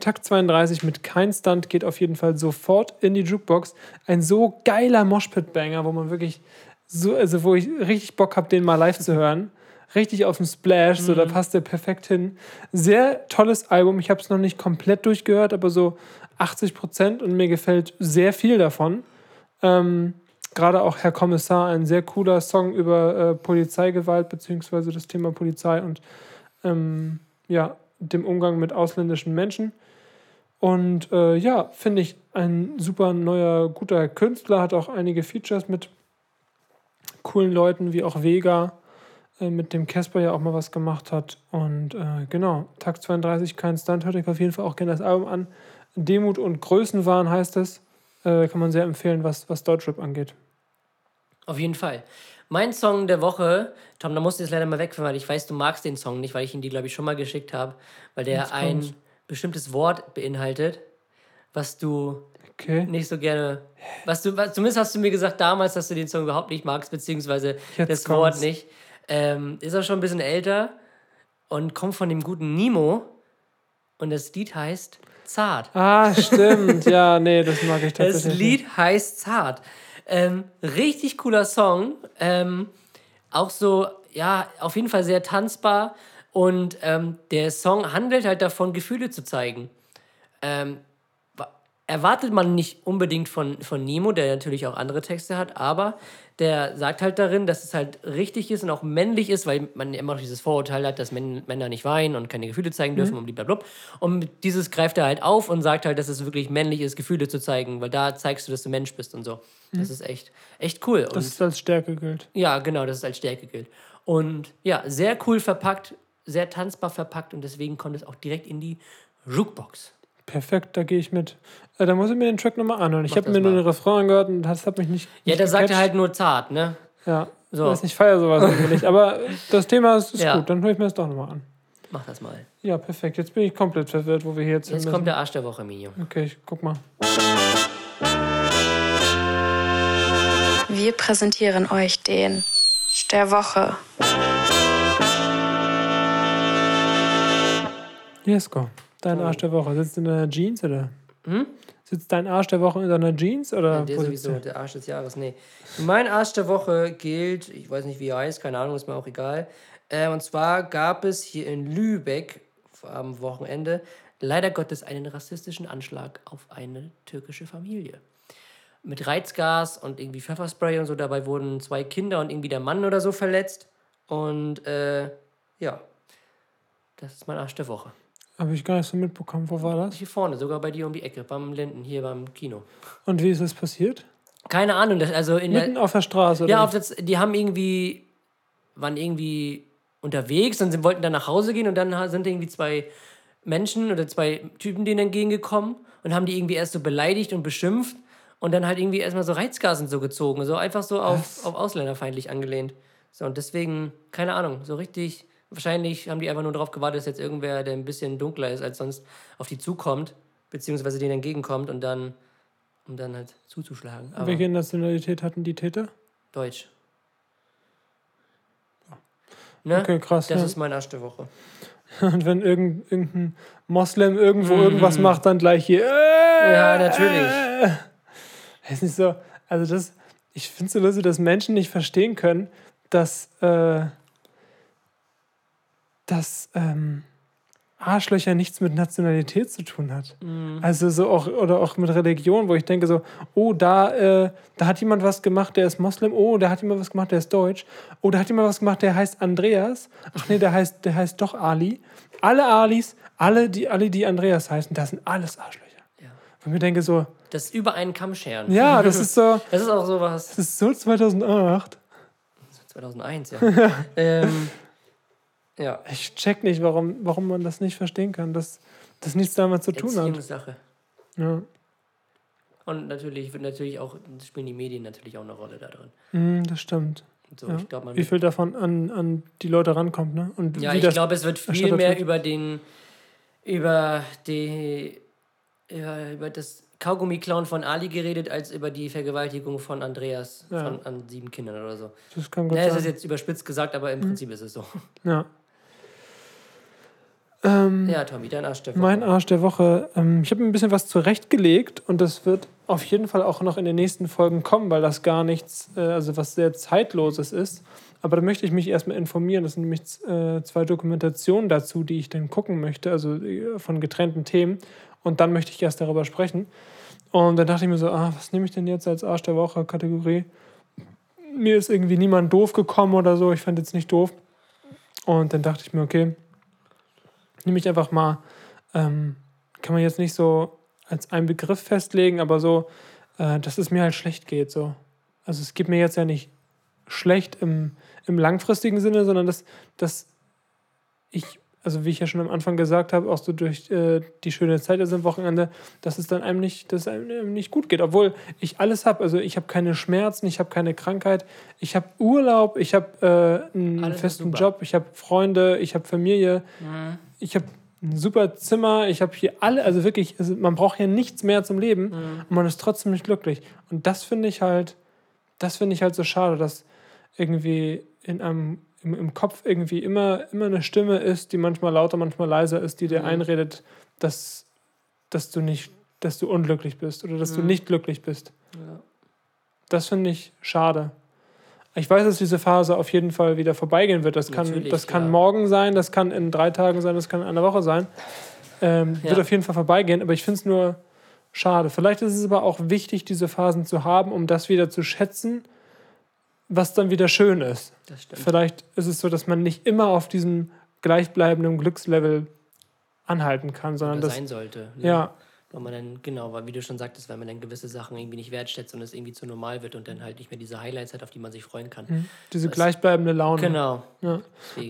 Speaker 1: Takt 32 mit kein Stunt geht auf jeden Fall sofort in die Jukebox. Ein so geiler Moshpit-Banger, wo man wirklich so, also wo ich richtig Bock habe, den mal live zu hören. Richtig auf dem Splash, so da passt der perfekt hin. Sehr tolles Album. Ich habe es noch nicht komplett durchgehört, aber so 80 Prozent und mir gefällt sehr viel davon. Ähm, Gerade auch Herr Kommissar, ein sehr cooler Song über äh, Polizeigewalt beziehungsweise das Thema Polizei und ähm, ja, dem Umgang mit ausländischen Menschen. Und äh, ja, finde ich ein super neuer, guter Künstler, hat auch einige Features mit coolen Leuten wie auch Vega, äh, mit dem Casper ja auch mal was gemacht hat. Und äh, genau, Tag 32, kein Stunt, hört euch auf jeden Fall auch gerne das Album an. Demut und Größenwahn heißt es. Äh, kann man sehr empfehlen, was, was Deutschrap angeht.
Speaker 2: Auf jeden Fall. Mein Song der Woche, Tom, da musst du jetzt leider mal weg, weil ich weiß, du magst den Song nicht, weil ich ihn dir, glaube ich, schon mal geschickt habe, weil der ein bestimmtes Wort beinhaltet, was du
Speaker 1: Okay.
Speaker 2: nicht so gerne. Was du, was, zumindest hast du mir gesagt damals, dass du den Song überhaupt nicht magst, beziehungsweise
Speaker 1: Jetzt
Speaker 2: das
Speaker 1: kommt's.
Speaker 2: Wort nicht. Ähm, ist auch schon ein bisschen älter und kommt von dem guten Nemo. Und das Lied heißt Zart.
Speaker 1: Ah, stimmt. ja, nee, das mag ich [LAUGHS]
Speaker 2: Das
Speaker 1: tatsächlich.
Speaker 2: Lied heißt Zart. Ähm, richtig cooler Song. Ähm, auch so, ja, auf jeden Fall sehr tanzbar. Und ähm, der Song handelt halt davon, Gefühle zu zeigen. Ähm, erwartet man nicht unbedingt von, von Nemo, der natürlich auch andere Texte hat, aber der sagt halt darin, dass es halt richtig ist und auch männlich ist, weil man immer noch dieses Vorurteil hat, dass Män Männer nicht weinen und keine Gefühle zeigen dürfen und blablabla. Und dieses greift er halt auf und sagt halt, dass es wirklich männlich ist, Gefühle zu zeigen, weil da zeigst du, dass du Mensch bist und so. Das ist echt, echt cool. Und
Speaker 1: Das ist als Stärke gilt.
Speaker 2: ja, genau, dass es als Stärke gilt. Und ja, sehr cool verpackt, sehr tanzbar verpackt und deswegen kommt es auch direkt in die Jukebox.
Speaker 1: Perfekt, da gehe ich mit. Äh, da muss ich mir den Track nochmal anhören. Ich habe mir nur den Refrain angehört und das hat mich nicht.
Speaker 2: Ja, da sagt er
Speaker 1: gecatcht.
Speaker 2: halt nur zart, ne?
Speaker 1: Ja,
Speaker 2: So.
Speaker 1: weiß nicht, ich feiere sowas nicht. Aber das Thema ist, ist
Speaker 2: Ja.
Speaker 1: gut, dann höre ich mir das doch nochmal an.
Speaker 2: Mach das mal.
Speaker 1: Ja, perfekt. Jetzt bin ich komplett verwirrt, wo wir hier jetzt,
Speaker 2: Jetzt
Speaker 1: hin
Speaker 2: kommt der Arsch der Woche, Minio.
Speaker 1: Okay, ich guck mal.
Speaker 5: Wir präsentieren euch den der Woche.
Speaker 1: Jesko, dein Arsch der Woche. Sitzt in der Jeans oder?
Speaker 2: Hm?
Speaker 1: Sitzt dein Arsch der Woche in deiner Jeans? Oder
Speaker 2: Ja, der
Speaker 1: wo sitzt
Speaker 2: sowieso, der Arsch des Jahres, nee. Mein Arsch der Woche gilt, ich weiß nicht, wie er heißt, keine Ahnung, ist mir auch egal. Äh, und zwar gab es hier in Lübeck am Wochenende leider Gottes einen rassistischen Anschlag auf eine türkische Familie. Mit Reizgas und irgendwie Pfefferspray und so. Dabei wurden zwei Kinder und irgendwie der Mann oder so verletzt. Und äh, ja, das ist mein Arsch der Woche.
Speaker 1: Habe ich gar nicht so mitbekommen. Wo war das?
Speaker 2: Hier vorne, sogar bei dir um die Ecke, beim Linden, hier beim Kino.
Speaker 1: Und wie ist das passiert?
Speaker 2: Keine Ahnung, das, also in der,
Speaker 1: Mitten auf der Straße. Oder
Speaker 2: Ja, auf das, die haben irgendwie, waren irgendwie unterwegs und sie wollten dann nach Hause gehen und dann sind irgendwie zwei Menschen oder zwei Typen denen entgegengekommen und haben die irgendwie erst so beleidigt und beschimpft und dann halt irgendwie erstmal so Reizgas und so gezogen. So einfach so auf, auf ausländerfeindlich angelehnt. So, und deswegen, keine Ahnung, so richtig, wahrscheinlich haben die einfach nur darauf gewartet, dass jetzt irgendwer, der ein bisschen dunkler ist als sonst, auf die zukommt, beziehungsweise denen entgegenkommt und dann, um dann halt zuzuschlagen. Aber
Speaker 1: Welche Nationalität hatten die Täter?
Speaker 2: Deutsch. Ne?
Speaker 1: Okay, krass.
Speaker 2: Das
Speaker 1: ja.
Speaker 2: ist mein Arsch der Woche. [LAUGHS]
Speaker 1: Und wenn irgend, irgendein Moslem irgendwo irgendwas macht, dann gleich hier. Äh,
Speaker 2: Ja, natürlich.
Speaker 1: äh. Ist nicht so. Also das, ich finde es so lustig, dass Menschen nicht verstehen können, dass, äh, dass ähm, Arschlöcher nichts mit Nationalität zu tun hat. Also so auch, oder auch mit Religion, wo ich denke so, oh, da, äh, da hat jemand was gemacht, der ist Moslem, oh, da hat jemand was gemacht, der ist Deutsch, oh, da hat jemand was gemacht, der heißt Andreas, ach nee, der heißt, der heißt doch Ali. Alle Alis, alle, die, alle, die Andreas heißen, das sind alles Arschlöcher.
Speaker 2: Ja.
Speaker 1: Und mir denke so,
Speaker 2: Das ist über einen Kamm scheren.
Speaker 1: ja, [LAUGHS] das ist so,
Speaker 2: Das ist auch sowas.
Speaker 1: das ist so 2008.
Speaker 2: 2001, ja. [LAUGHS] ähm, ja.
Speaker 1: Ich check nicht, warum, warum man das nicht verstehen kann, dass das nichts damit zu tun hat.
Speaker 2: Erziehungssache.
Speaker 1: Ja.
Speaker 2: Und natürlich wird natürlich auch, spielen die Medien natürlich auch eine Rolle da drin.
Speaker 1: Mm, das stimmt.
Speaker 2: So,
Speaker 1: Ja.
Speaker 2: man
Speaker 1: Wie viel davon an, an die Leute rankommt, ne? Und
Speaker 2: Ja, ich glaube, es wird viel mehr
Speaker 1: wird.
Speaker 2: über den, über die, über, über das Kaugummi-Klauen von Ali geredet, als über die Vergewaltigung von Andreas
Speaker 1: Ja.
Speaker 2: von, an sieben Kindern oder so.
Speaker 1: Das kann gut
Speaker 2: Ja, es ist
Speaker 1: sein.
Speaker 2: jetzt überspitzt gesagt, aber
Speaker 1: Mhm.
Speaker 2: im Prinzip ist es so.
Speaker 1: Ja. Ähm,
Speaker 2: Ja, Tommy, dein Arsch der Woche.
Speaker 1: Mein Arsch der Woche. Ähm, ich habe ein bisschen was zurechtgelegt und das wird auf jeden Fall auch noch in den nächsten Folgen kommen, weil das gar nichts, äh, also was sehr zeitloses ist. Aber da möchte ich mich erstmal informieren. Das sind nämlich äh, zwei Dokumentationen dazu, die ich dann gucken möchte, also äh, von getrennten Themen. Und dann möchte ich erst darüber sprechen. Und dann dachte ich mir so, ah, was nehme ich denn jetzt als Arsch der Woche Kategorie? Mir ist irgendwie niemand doof gekommen oder so. Ich fand jetzt nicht doof. Und dann dachte ich mir, okay, nehme ich einfach mal, ähm, kann man jetzt nicht so als einen Begriff festlegen, aber so, äh, dass es mir halt schlecht geht. So. Also es geht mir jetzt ja nicht schlecht im, im langfristigen Sinne, sondern dass, dass ich, also wie ich ja schon am Anfang gesagt habe, auch so durch äh, die schöne Zeit also am Wochenende, dass es dann einem nicht, dass einem nicht gut geht, obwohl ich alles habe. Also ich habe keine Schmerzen, ich habe keine Krankheit, ich habe Urlaub, ich habe äh, einen
Speaker 2: Alles
Speaker 1: festen. Job, ich habe Freunde, ich habe Familie, ich habe ein super Zimmer, ich habe hier alle, also wirklich, also man braucht hier nichts mehr zum Leben und man ist trotzdem nicht glücklich. Und das finde ich halt, das finde ich halt so schade, dass irgendwie in einem, im, im Kopf irgendwie immer, immer eine Stimme ist, die manchmal lauter, manchmal leiser ist, die dir einredet, dass, dass du nicht, dass du unglücklich bist oder dass du nicht glücklich bist.
Speaker 2: Ja.
Speaker 1: Das finde ich schade. Ich weiß, dass diese Phase auf jeden Fall wieder vorbeigehen wird. Das kann,
Speaker 2: Natürlich,
Speaker 1: das kann
Speaker 2: ja.
Speaker 1: morgen sein, das kann in drei Tagen sein, das kann in einer Woche sein. Ähm,
Speaker 2: Ja.
Speaker 1: Wird auf jeden Fall vorbeigehen, aber ich finde es nur schade. Vielleicht ist es aber auch wichtig, diese Phasen zu haben, um das wieder zu schätzen, was dann wieder schön ist.
Speaker 2: Das stimmt.
Speaker 1: Vielleicht ist es so, dass man nicht immer auf diesem gleichbleibenden Glückslevel anhalten kann, sondern
Speaker 2: Oder
Speaker 1: das.
Speaker 2: sein sollte. ne?
Speaker 1: Ja,
Speaker 2: Weil man dann, genau, weil wie du schon sagtest, weil man dann gewisse Sachen irgendwie nicht wertschätzt und es irgendwie zu normal wird und dann halt nicht mehr diese Highlights hat, auf die man sich freuen kann.
Speaker 1: diese
Speaker 2: Was-
Speaker 1: gleichbleibende Laune.
Speaker 2: Genau.
Speaker 1: Ja.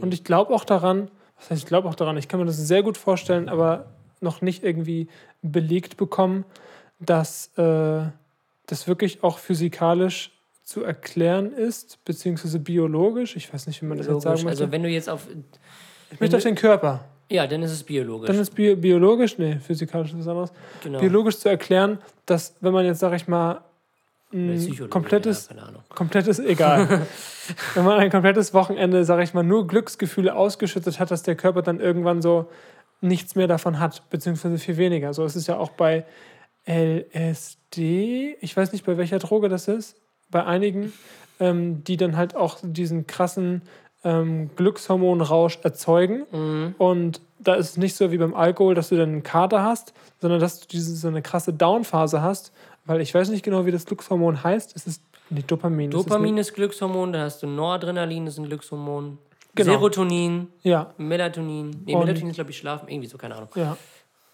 Speaker 1: Und ich glaube auch daran, was heißt, ich glaube auch daran, ich kann mir das sehr gut vorstellen, aber noch nicht irgendwie belegt bekommen, dass äh, das wirklich auch physikalisch zu erklären ist, beziehungsweise biologisch. Ich weiß nicht, wie man das jetzt sagen möchte.
Speaker 2: Also wenn du jetzt auf.
Speaker 1: ich möchte auf den Körper.
Speaker 2: Ja, dann ist es biologisch.
Speaker 1: Dann ist bio biologisch, nee, physikalisch ist was anderes,
Speaker 2: genau.
Speaker 1: biologisch zu erklären, dass wenn man jetzt, sag ich mal, ein komplettes
Speaker 2: Ja,
Speaker 1: komplettes, egal. [LAUGHS] Wenn man ein komplettes Wochenende, sag ich mal, nur Glücksgefühle ausgeschüttet hat, dass der Körper dann irgendwann so nichts mehr davon hat, beziehungsweise viel weniger. So ist es ja auch bei LSD. Ich weiß nicht, bei welcher Droge das ist. Bei einigen, ähm, die dann halt auch diesen krassen ähm, Glückshormonrausch erzeugen.
Speaker 2: Mhm.
Speaker 1: Und da ist es nicht so wie beim Alkohol, dass du dann einen Kater hast, sondern dass du diese, so eine krasse Downphase hast. Weil ich weiß nicht genau, wie das Glückshormon heißt. Es ist nicht Dopamin. ist
Speaker 2: Dopamin
Speaker 1: nicht,
Speaker 2: ist Glückshormon, dann hast du Noradrenalin, das ist ein Glückshormon.
Speaker 1: Genau.
Speaker 2: Serotonin,
Speaker 1: ja,
Speaker 2: Melatonin. Nee,
Speaker 1: Und-
Speaker 2: Melatonin ist, glaube ich, Schlafen, irgendwie so, keine Ahnung.
Speaker 1: ja.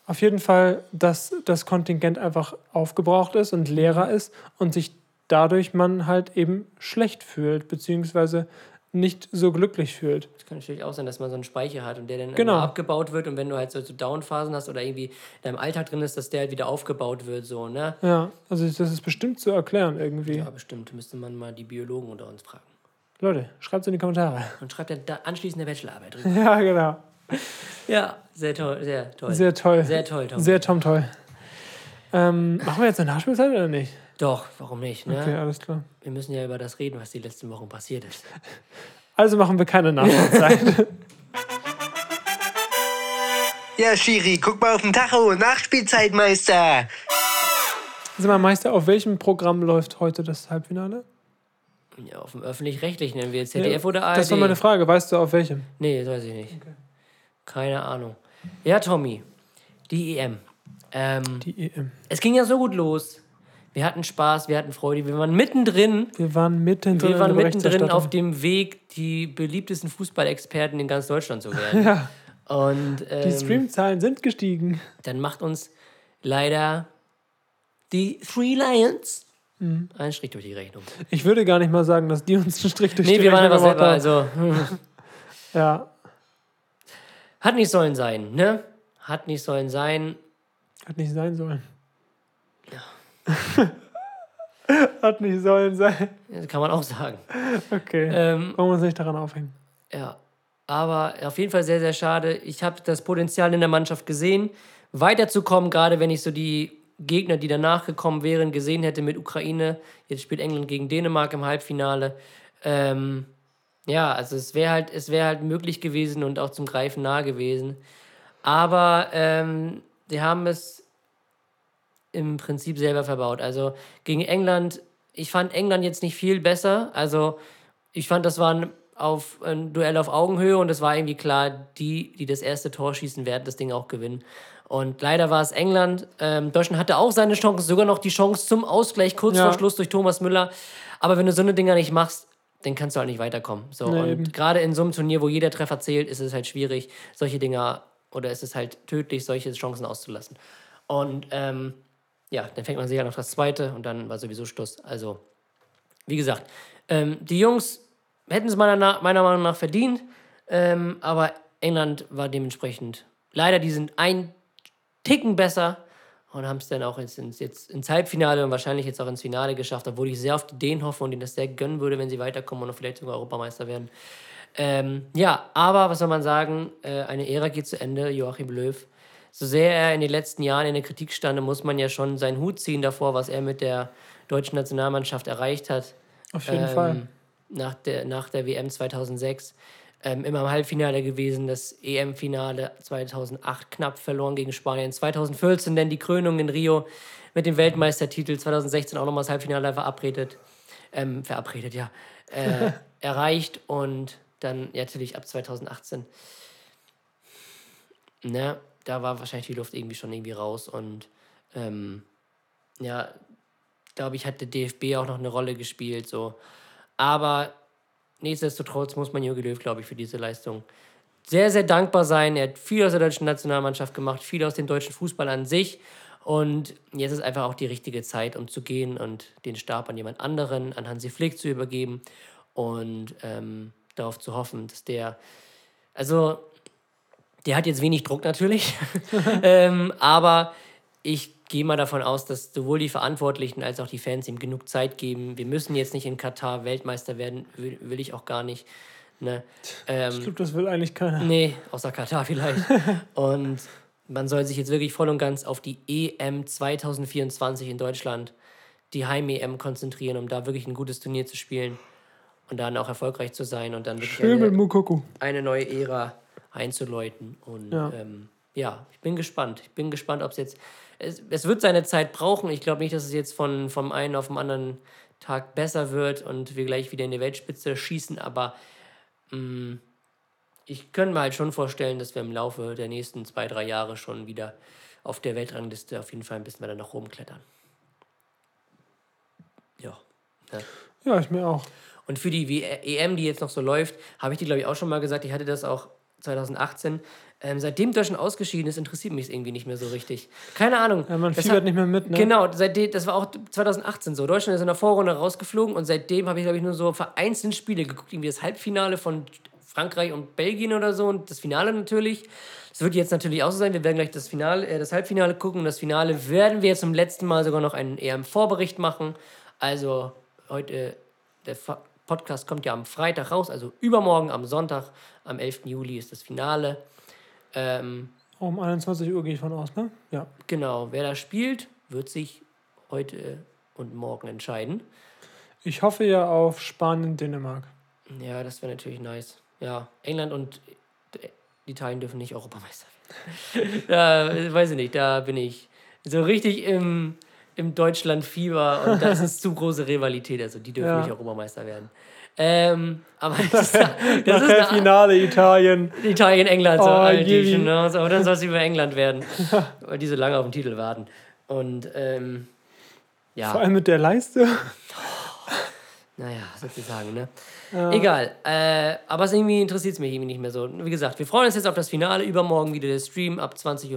Speaker 1: Auf jeden Fall, dass das Kontingent einfach aufgebraucht ist und leerer ist und sich dadurch man halt eben schlecht fühlt, beziehungsweise nicht so glücklich fühlt.
Speaker 2: Das kann natürlich auch sein, dass man so einen Speicher hat und der dann
Speaker 1: Genau.
Speaker 2: abgebaut wird und wenn du halt so, so Downphasen hast oder irgendwie in deinem Alltag drin ist, dass der halt wieder aufgebaut wird, so, ne?
Speaker 1: Ja, also das ist bestimmt zu erklären irgendwie.
Speaker 2: Ja, bestimmt. Müsste man mal die Biologen unter uns fragen.
Speaker 1: Leute, schreibt es in die Kommentare.
Speaker 2: Und schreibt dann da anschließend eine Bachelorarbeit drüber. [LAUGHS]
Speaker 1: Ja, genau.
Speaker 2: ja, sehr toll, sehr toll.
Speaker 1: Sehr toll.
Speaker 2: Sehr toll, Tom.
Speaker 1: Sehr Tom toll. Ähm, machen wir jetzt eine Nachspielzeit oder nicht?
Speaker 2: Doch, warum nicht, ne?
Speaker 1: Okay, alles klar.
Speaker 2: Wir müssen ja über das reden, was die letzten Wochen passiert ist. [LAUGHS]
Speaker 1: Also machen wir keine Nachspielzeit. [LAUGHS]
Speaker 6: Ja, Schiri, guck mal auf den Tacho. Nachspielzeit, Meister.
Speaker 1: Sag mal, Meister, auf welchem Programm läuft heute das Halbfinale?
Speaker 2: Ja, auf dem Öffentlich-Rechtlichen, nennen wir jetzt ZDF oder ARD?
Speaker 1: Das war meine Frage. Weißt du, auf welchem?
Speaker 2: Nee, das weiß ich nicht. Keine Ahnung. Ja, Tommy, die EM. Ähm,
Speaker 1: Die EM.
Speaker 2: es ging ja so gut los. Wir hatten Spaß, wir hatten Freude, wir waren mittendrin.
Speaker 1: Wir waren mittendrin.
Speaker 2: Wir waren mittendrin auf dem Weg, die beliebtesten Fußballexperten in ganz Deutschland zu werden. [LAUGHS]
Speaker 1: Ja,
Speaker 2: Und
Speaker 1: die
Speaker 2: ähm,
Speaker 1: Streamzahlen sind gestiegen.
Speaker 2: dann macht uns leider die Three Lions
Speaker 1: Mhm.
Speaker 2: einen Strich durch die Rechnung.
Speaker 1: Ich würde gar nicht mal sagen, dass die uns einen Strich durch
Speaker 2: Nee,
Speaker 1: die
Speaker 2: wir waren
Speaker 1: Rechnung
Speaker 2: aber selber,
Speaker 1: haben.
Speaker 2: also [LAUGHS]
Speaker 1: Ja,
Speaker 2: hat nicht sollen sein, ne? Hat nicht sollen sein.
Speaker 1: hat nicht sein sollen. [LAUGHS] hat nicht sollen sein.
Speaker 2: Das kann man auch sagen.
Speaker 1: Okay.
Speaker 2: Ähm,
Speaker 1: Wollen wir uns nicht daran aufhängen.
Speaker 2: Ja, aber auf jeden Fall sehr, sehr schade. Ich habe das Potenzial in der Mannschaft gesehen, weiterzukommen, gerade wenn ich so die Gegner, die danach gekommen wären, gesehen hätte mit Ukraine. Jetzt spielt England gegen Dänemark im Halbfinale. Ähm, ja, also es wäre halt, es wäre halt möglich gewesen und auch zum Greifen nah gewesen. Aber ähm, die haben es im Prinzip selber verbaut. Also gegen England, ich fand England jetzt nicht viel besser. Also ich fand, das war ein, auf, ein Duell auf Augenhöhe und es war irgendwie klar, die, die das erste Tor schießen, werden das Ding auch gewinnen. Und leider war es England. Ähm, Deutschland hatte auch seine Chance, sogar noch die Chance zum Ausgleich kurz
Speaker 1: Ja.
Speaker 2: vor Schluss durch Thomas Müller. Aber wenn du so eine Dinger nicht machst, dann kannst du halt nicht weiterkommen. So,
Speaker 1: Nee,
Speaker 2: und gerade in so einem Turnier, wo jeder Treffer zählt, ist es halt schwierig, solche Dinger oder ist es halt tödlich, solche Chancen auszulassen. Und ähm, ja, dann fängt man sich halt noch das zweite und dann war sowieso Schluss. Also, wie gesagt, ähm, die Jungs hätten es meiner, meiner Meinung nach verdient, ähm, aber England war dementsprechend leider, die sind ein Ticken besser und haben es dann auch ins, ins, jetzt ins Halbfinale und wahrscheinlich jetzt auch ins Finale geschafft, obwohl ich sehr auf die Dänen hoffe und ihnen das sehr gönnen würde, wenn sie weiterkommen und vielleicht sogar Europameister werden. Ähm, ja, aber was soll man sagen? Äh, eine Ära geht zu Ende, Joachim Löw. So sehr er in den letzten Jahren in der Kritik stand, muss man ja schon seinen Hut ziehen davor, was er mit der deutschen Nationalmannschaft erreicht hat.
Speaker 1: Auf jeden
Speaker 2: Ähm,
Speaker 1: Fall.
Speaker 2: Nach der, nach der WM 2006. Ähm, immer im Halbfinale gewesen, das EM-Finale 2008 knapp verloren gegen Spanien. 2014 dann die Krönung in Rio mit dem Weltmeistertitel. 2016 auch nochmal das Halbfinale verabredet. Ähm, verabredet, ja. Äh, [LAUGHS] erreicht und dann ja, natürlich ab 2018. Ne, da war wahrscheinlich die Luft irgendwie schon irgendwie raus und ähm, ja, glaube ich, hat der DFB auch noch eine Rolle gespielt. So. Aber nichtsdestotrotz muss man Jogi Löw, glaube ich, für diese Leistung sehr, sehr dankbar sein. Er hat viel aus der deutschen Nationalmannschaft gemacht, viel aus dem deutschen Fußball an sich. Und jetzt ist einfach auch die richtige Zeit, um zu gehen und den Stab an jemand anderen, an Hansi Flick zu übergeben und ähm, darauf zu hoffen, dass der, also der hat jetzt wenig Druck natürlich, [LAUGHS] ähm, aber ich gehe mal davon aus, dass sowohl die Verantwortlichen als auch die Fans ihm genug Zeit geben. Wir müssen jetzt nicht in Katar Weltmeister werden, will, will ich auch gar nicht. Ne? Ähm,
Speaker 1: Ich glaube, das will eigentlich keiner.
Speaker 2: Nee, außer Katar vielleicht. [LAUGHS] und man soll sich jetzt wirklich voll und ganz auf die EM 2024 in Deutschland, die Heim-EM konzentrieren, um da wirklich ein gutes Turnier zu spielen und dann auch erfolgreich zu sein und dann wirklich
Speaker 1: Schön
Speaker 2: eine, eine neue Ära einzuläuten. Und
Speaker 1: Ja.
Speaker 2: ähm, ja, ich bin gespannt. Ich bin gespannt, ob es jetzt. Es, wird seine Zeit brauchen. Ich glaube nicht, dass es jetzt von, vom einen auf den anderen Tag besser wird und wir gleich wieder in die Weltspitze schießen, aber mh, ich könnte mir halt schon vorstellen, dass wir im Laufe der nächsten zwei, drei Jahre schon wieder auf der Weltrangliste auf jeden Fall ein bisschen weiter nach oben klettern. Ja. ja.
Speaker 1: Ja, ich mir auch.
Speaker 2: Und für die EM, die jetzt noch so läuft, habe ich dir, glaube ich, auch schon mal gesagt, ich hatte das auch 2018. Ähm, seitdem Deutschland ausgeschieden ist, interessiert mich es irgendwie nicht mehr so richtig. Keine Ahnung.
Speaker 1: Ja, man fiebert
Speaker 2: hat-
Speaker 1: nicht mehr mit, ne?
Speaker 2: Genau, seitdem, das war auch 2018 so. Deutschland ist in der Vorrunde rausgeflogen und seitdem habe ich, glaube ich, nur so vereinzelt Spiele geguckt. Irgendwie das Halbfinale von Frankreich und Belgien oder so und das Finale natürlich. Das wird jetzt natürlich auch so sein. Wir werden gleich das, Finale, äh, das Halbfinale gucken. Und das Finale werden wir zum letzten Mal sogar noch einen EM-Vorbericht machen. Also heute, äh, der Fa- Podcast kommt ja am Freitag raus, also übermorgen am Sonntag, am 11. Juli ist das Finale. Ähm,
Speaker 1: Um 21 Uhr gehe ich von aus, ne? Ja.
Speaker 2: Genau, wer da spielt, wird sich heute und morgen entscheiden.
Speaker 1: Ich hoffe ja auf Spanien, Dänemark.
Speaker 2: Ja, das wäre natürlich nice. Ja, England und Italien dürfen nicht Europameister werden. [LAUGHS] da weiß ich nicht, da bin ich so richtig im, im Deutschland-Fieber und das ist zu große Rivalität. Also die dürfen
Speaker 1: Ja.
Speaker 2: nicht Europameister werden. Ähm, aber das, ist- [LAUGHS] das ist eine
Speaker 1: Finale Italien.
Speaker 2: Italien, England, so,
Speaker 1: Oh,
Speaker 2: so, aber dann soll es über England werden, [LAUGHS] weil die so lange auf den Titel warten. Und ähm, ja.
Speaker 1: Vor allem mit der Leiste. [LAUGHS]
Speaker 2: Naja, sozusagen, ne? Egal. Äh, aber es irgendwie interessiert es mich irgendwie nicht mehr so. Wie gesagt, wir freuen uns jetzt auf das Finale. Übermorgen wieder der Stream ab 20.15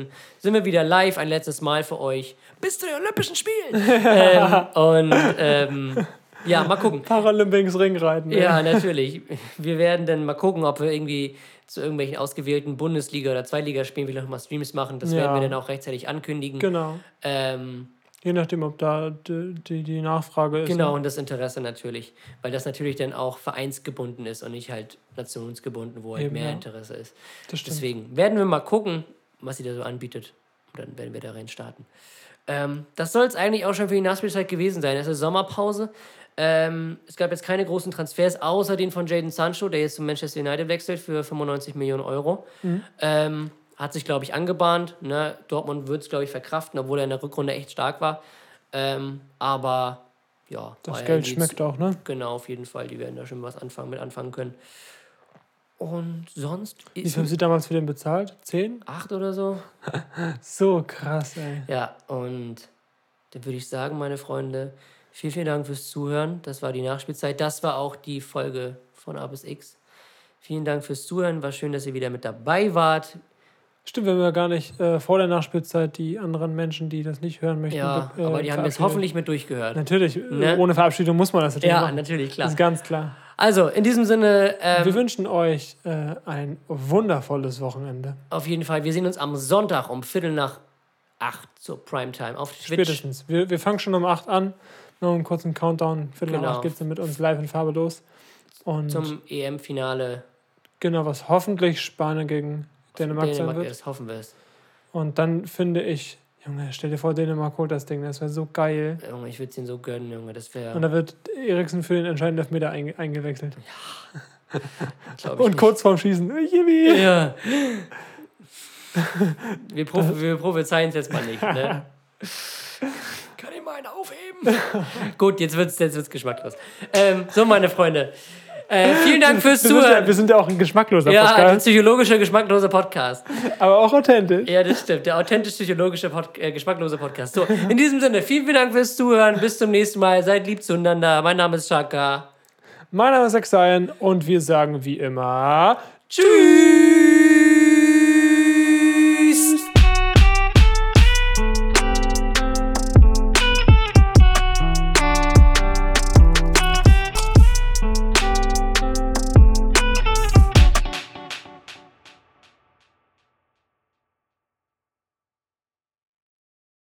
Speaker 2: Uhr. Sind wir wieder live ein letztes Mal für euch. Bis zu den Olympischen Spielen. [LAUGHS] ähm, und ähm, ja, mal gucken.
Speaker 1: Paralympics Ringreiten. ne?
Speaker 2: Ja, natürlich. Wir werden dann mal gucken, ob wir irgendwie zu irgendwelchen ausgewählten Bundesliga- oder Zweitligaspielen wieder nochmal Streams machen. Das werden
Speaker 1: Ja.
Speaker 2: wir dann auch rechtzeitig ankündigen.
Speaker 1: Genau.
Speaker 2: Ähm,
Speaker 1: Je nachdem, ob da die, die, Nachfrage ist.
Speaker 2: Genau,
Speaker 1: Ne?
Speaker 2: und das Interesse natürlich. Weil das natürlich dann auch vereinsgebunden ist und nicht halt nationsgebunden, wo halt
Speaker 1: Eben,
Speaker 2: mehr
Speaker 1: ja.
Speaker 2: Interesse ist. Deswegen werden wir mal gucken, was sie da so anbietet. Und dann werden wir da rein starten. Ähm, das soll es eigentlich auch schon für die Nachspielzeit gewesen sein. Es ist Sommerpause. Ähm, es gab jetzt keine großen Transfers, außer den von Jaden Sancho, der jetzt zu Manchester United wechselt für 95 Millionen Euro.
Speaker 1: Mhm.
Speaker 2: Ähm, hat sich, glaube ich, angebahnt. Ne? Dortmund wird es, glaube ich, verkraften, obwohl er in der Rückrunde echt stark war. Ähm, aber ja,
Speaker 1: Das Geld schmeckt auch, ne?
Speaker 2: Genau, auf jeden Fall. Die werden da schon was anfangen, mit anfangen können. Und sonst
Speaker 1: Wie
Speaker 2: ist
Speaker 1: viel haben sie damals für den bezahlt? Zehn?
Speaker 2: acht oder so. [LAUGHS]
Speaker 1: So krass, ey.
Speaker 2: Ja, und dann würde ich sagen, meine Freunde, vielen, vielen Dank fürs Zuhören. Das war die Nachspielzeit. Das war auch die Folge von A bis X. Vielen Dank fürs Zuhören. War schön, dass ihr wieder mit dabei wart.
Speaker 1: Stimmt, wir haben ja gar nicht äh, vor der Nachspielzeit die anderen Menschen, die das nicht hören möchten.
Speaker 2: Ja,
Speaker 1: äh,
Speaker 2: aber die haben jetzt hoffentlich mit durchgehört.
Speaker 1: Natürlich, äh,
Speaker 2: Ne?
Speaker 1: ohne Verabschiedung muss man das natürlich
Speaker 2: Ja,
Speaker 1: machen.
Speaker 2: natürlich,
Speaker 1: Das
Speaker 2: klar.
Speaker 1: ist ganz klar.
Speaker 2: Also, in diesem Sinne, ähm,
Speaker 1: Wir wünschen euch äh, ein wundervolles Wochenende.
Speaker 2: auf jeden Fall, wir sehen uns am Sonntag um Viertel nach acht zur Primetime auf Twitch.
Speaker 1: Spätestens. Wir, wir fangen schon um 8 an. Noch einen kurzen Countdown. Viertel
Speaker 2: Genau.
Speaker 1: nach 8 geht es dann mit uns live in Farbe los. Und
Speaker 2: Zum EM-Finale
Speaker 1: genau, was hoffentlich Spanien gegen Dänemark, sein
Speaker 2: Dänemark
Speaker 1: wird.
Speaker 2: ist, hoffen wir es.
Speaker 1: Und dann finde ich, Junge, stell dir vor, Dänemark holt das Ding. Das wäre so geil.
Speaker 2: Junge, ich würde es ihnen so gönnen, Junge. Das wäre.
Speaker 1: Und da wird Eriksen für den entscheidenden Elfmeter einge eingewechselt. [LAUGHS]
Speaker 2: ich
Speaker 1: Und
Speaker 2: nicht.
Speaker 1: kurz vorm Schießen. Yippie.
Speaker 2: Ja. [LAUGHS] Wir, prof wir prophezeien es jetzt mal nicht, ne? [LAUGHS] Kann ich mal einen aufheben? Gut, jetzt wird es jetzt wird's geschmacklos. Ähm, so, meine Freunde. Äh, vielen Dank fürs
Speaker 1: Wir sind, ja,
Speaker 2: Zuhören.
Speaker 1: wir sind ja auch ein geschmackloser
Speaker 2: Ja, ein
Speaker 1: Podcast,
Speaker 2: psychologischer, geschmackloser Podcast.
Speaker 1: aber auch authentisch.
Speaker 2: Ja, das stimmt. Der authentisch-psychologische, Pod äh, geschmacklose Podcast. So, in diesem Sinne, vielen, vielen Dank fürs Zuhören. Bis zum nächsten Mal. Seid lieb zueinander. Mein Name ist Shaka.
Speaker 1: Mein Name ist Exayan und wir sagen wie immer
Speaker 2: Tschüss!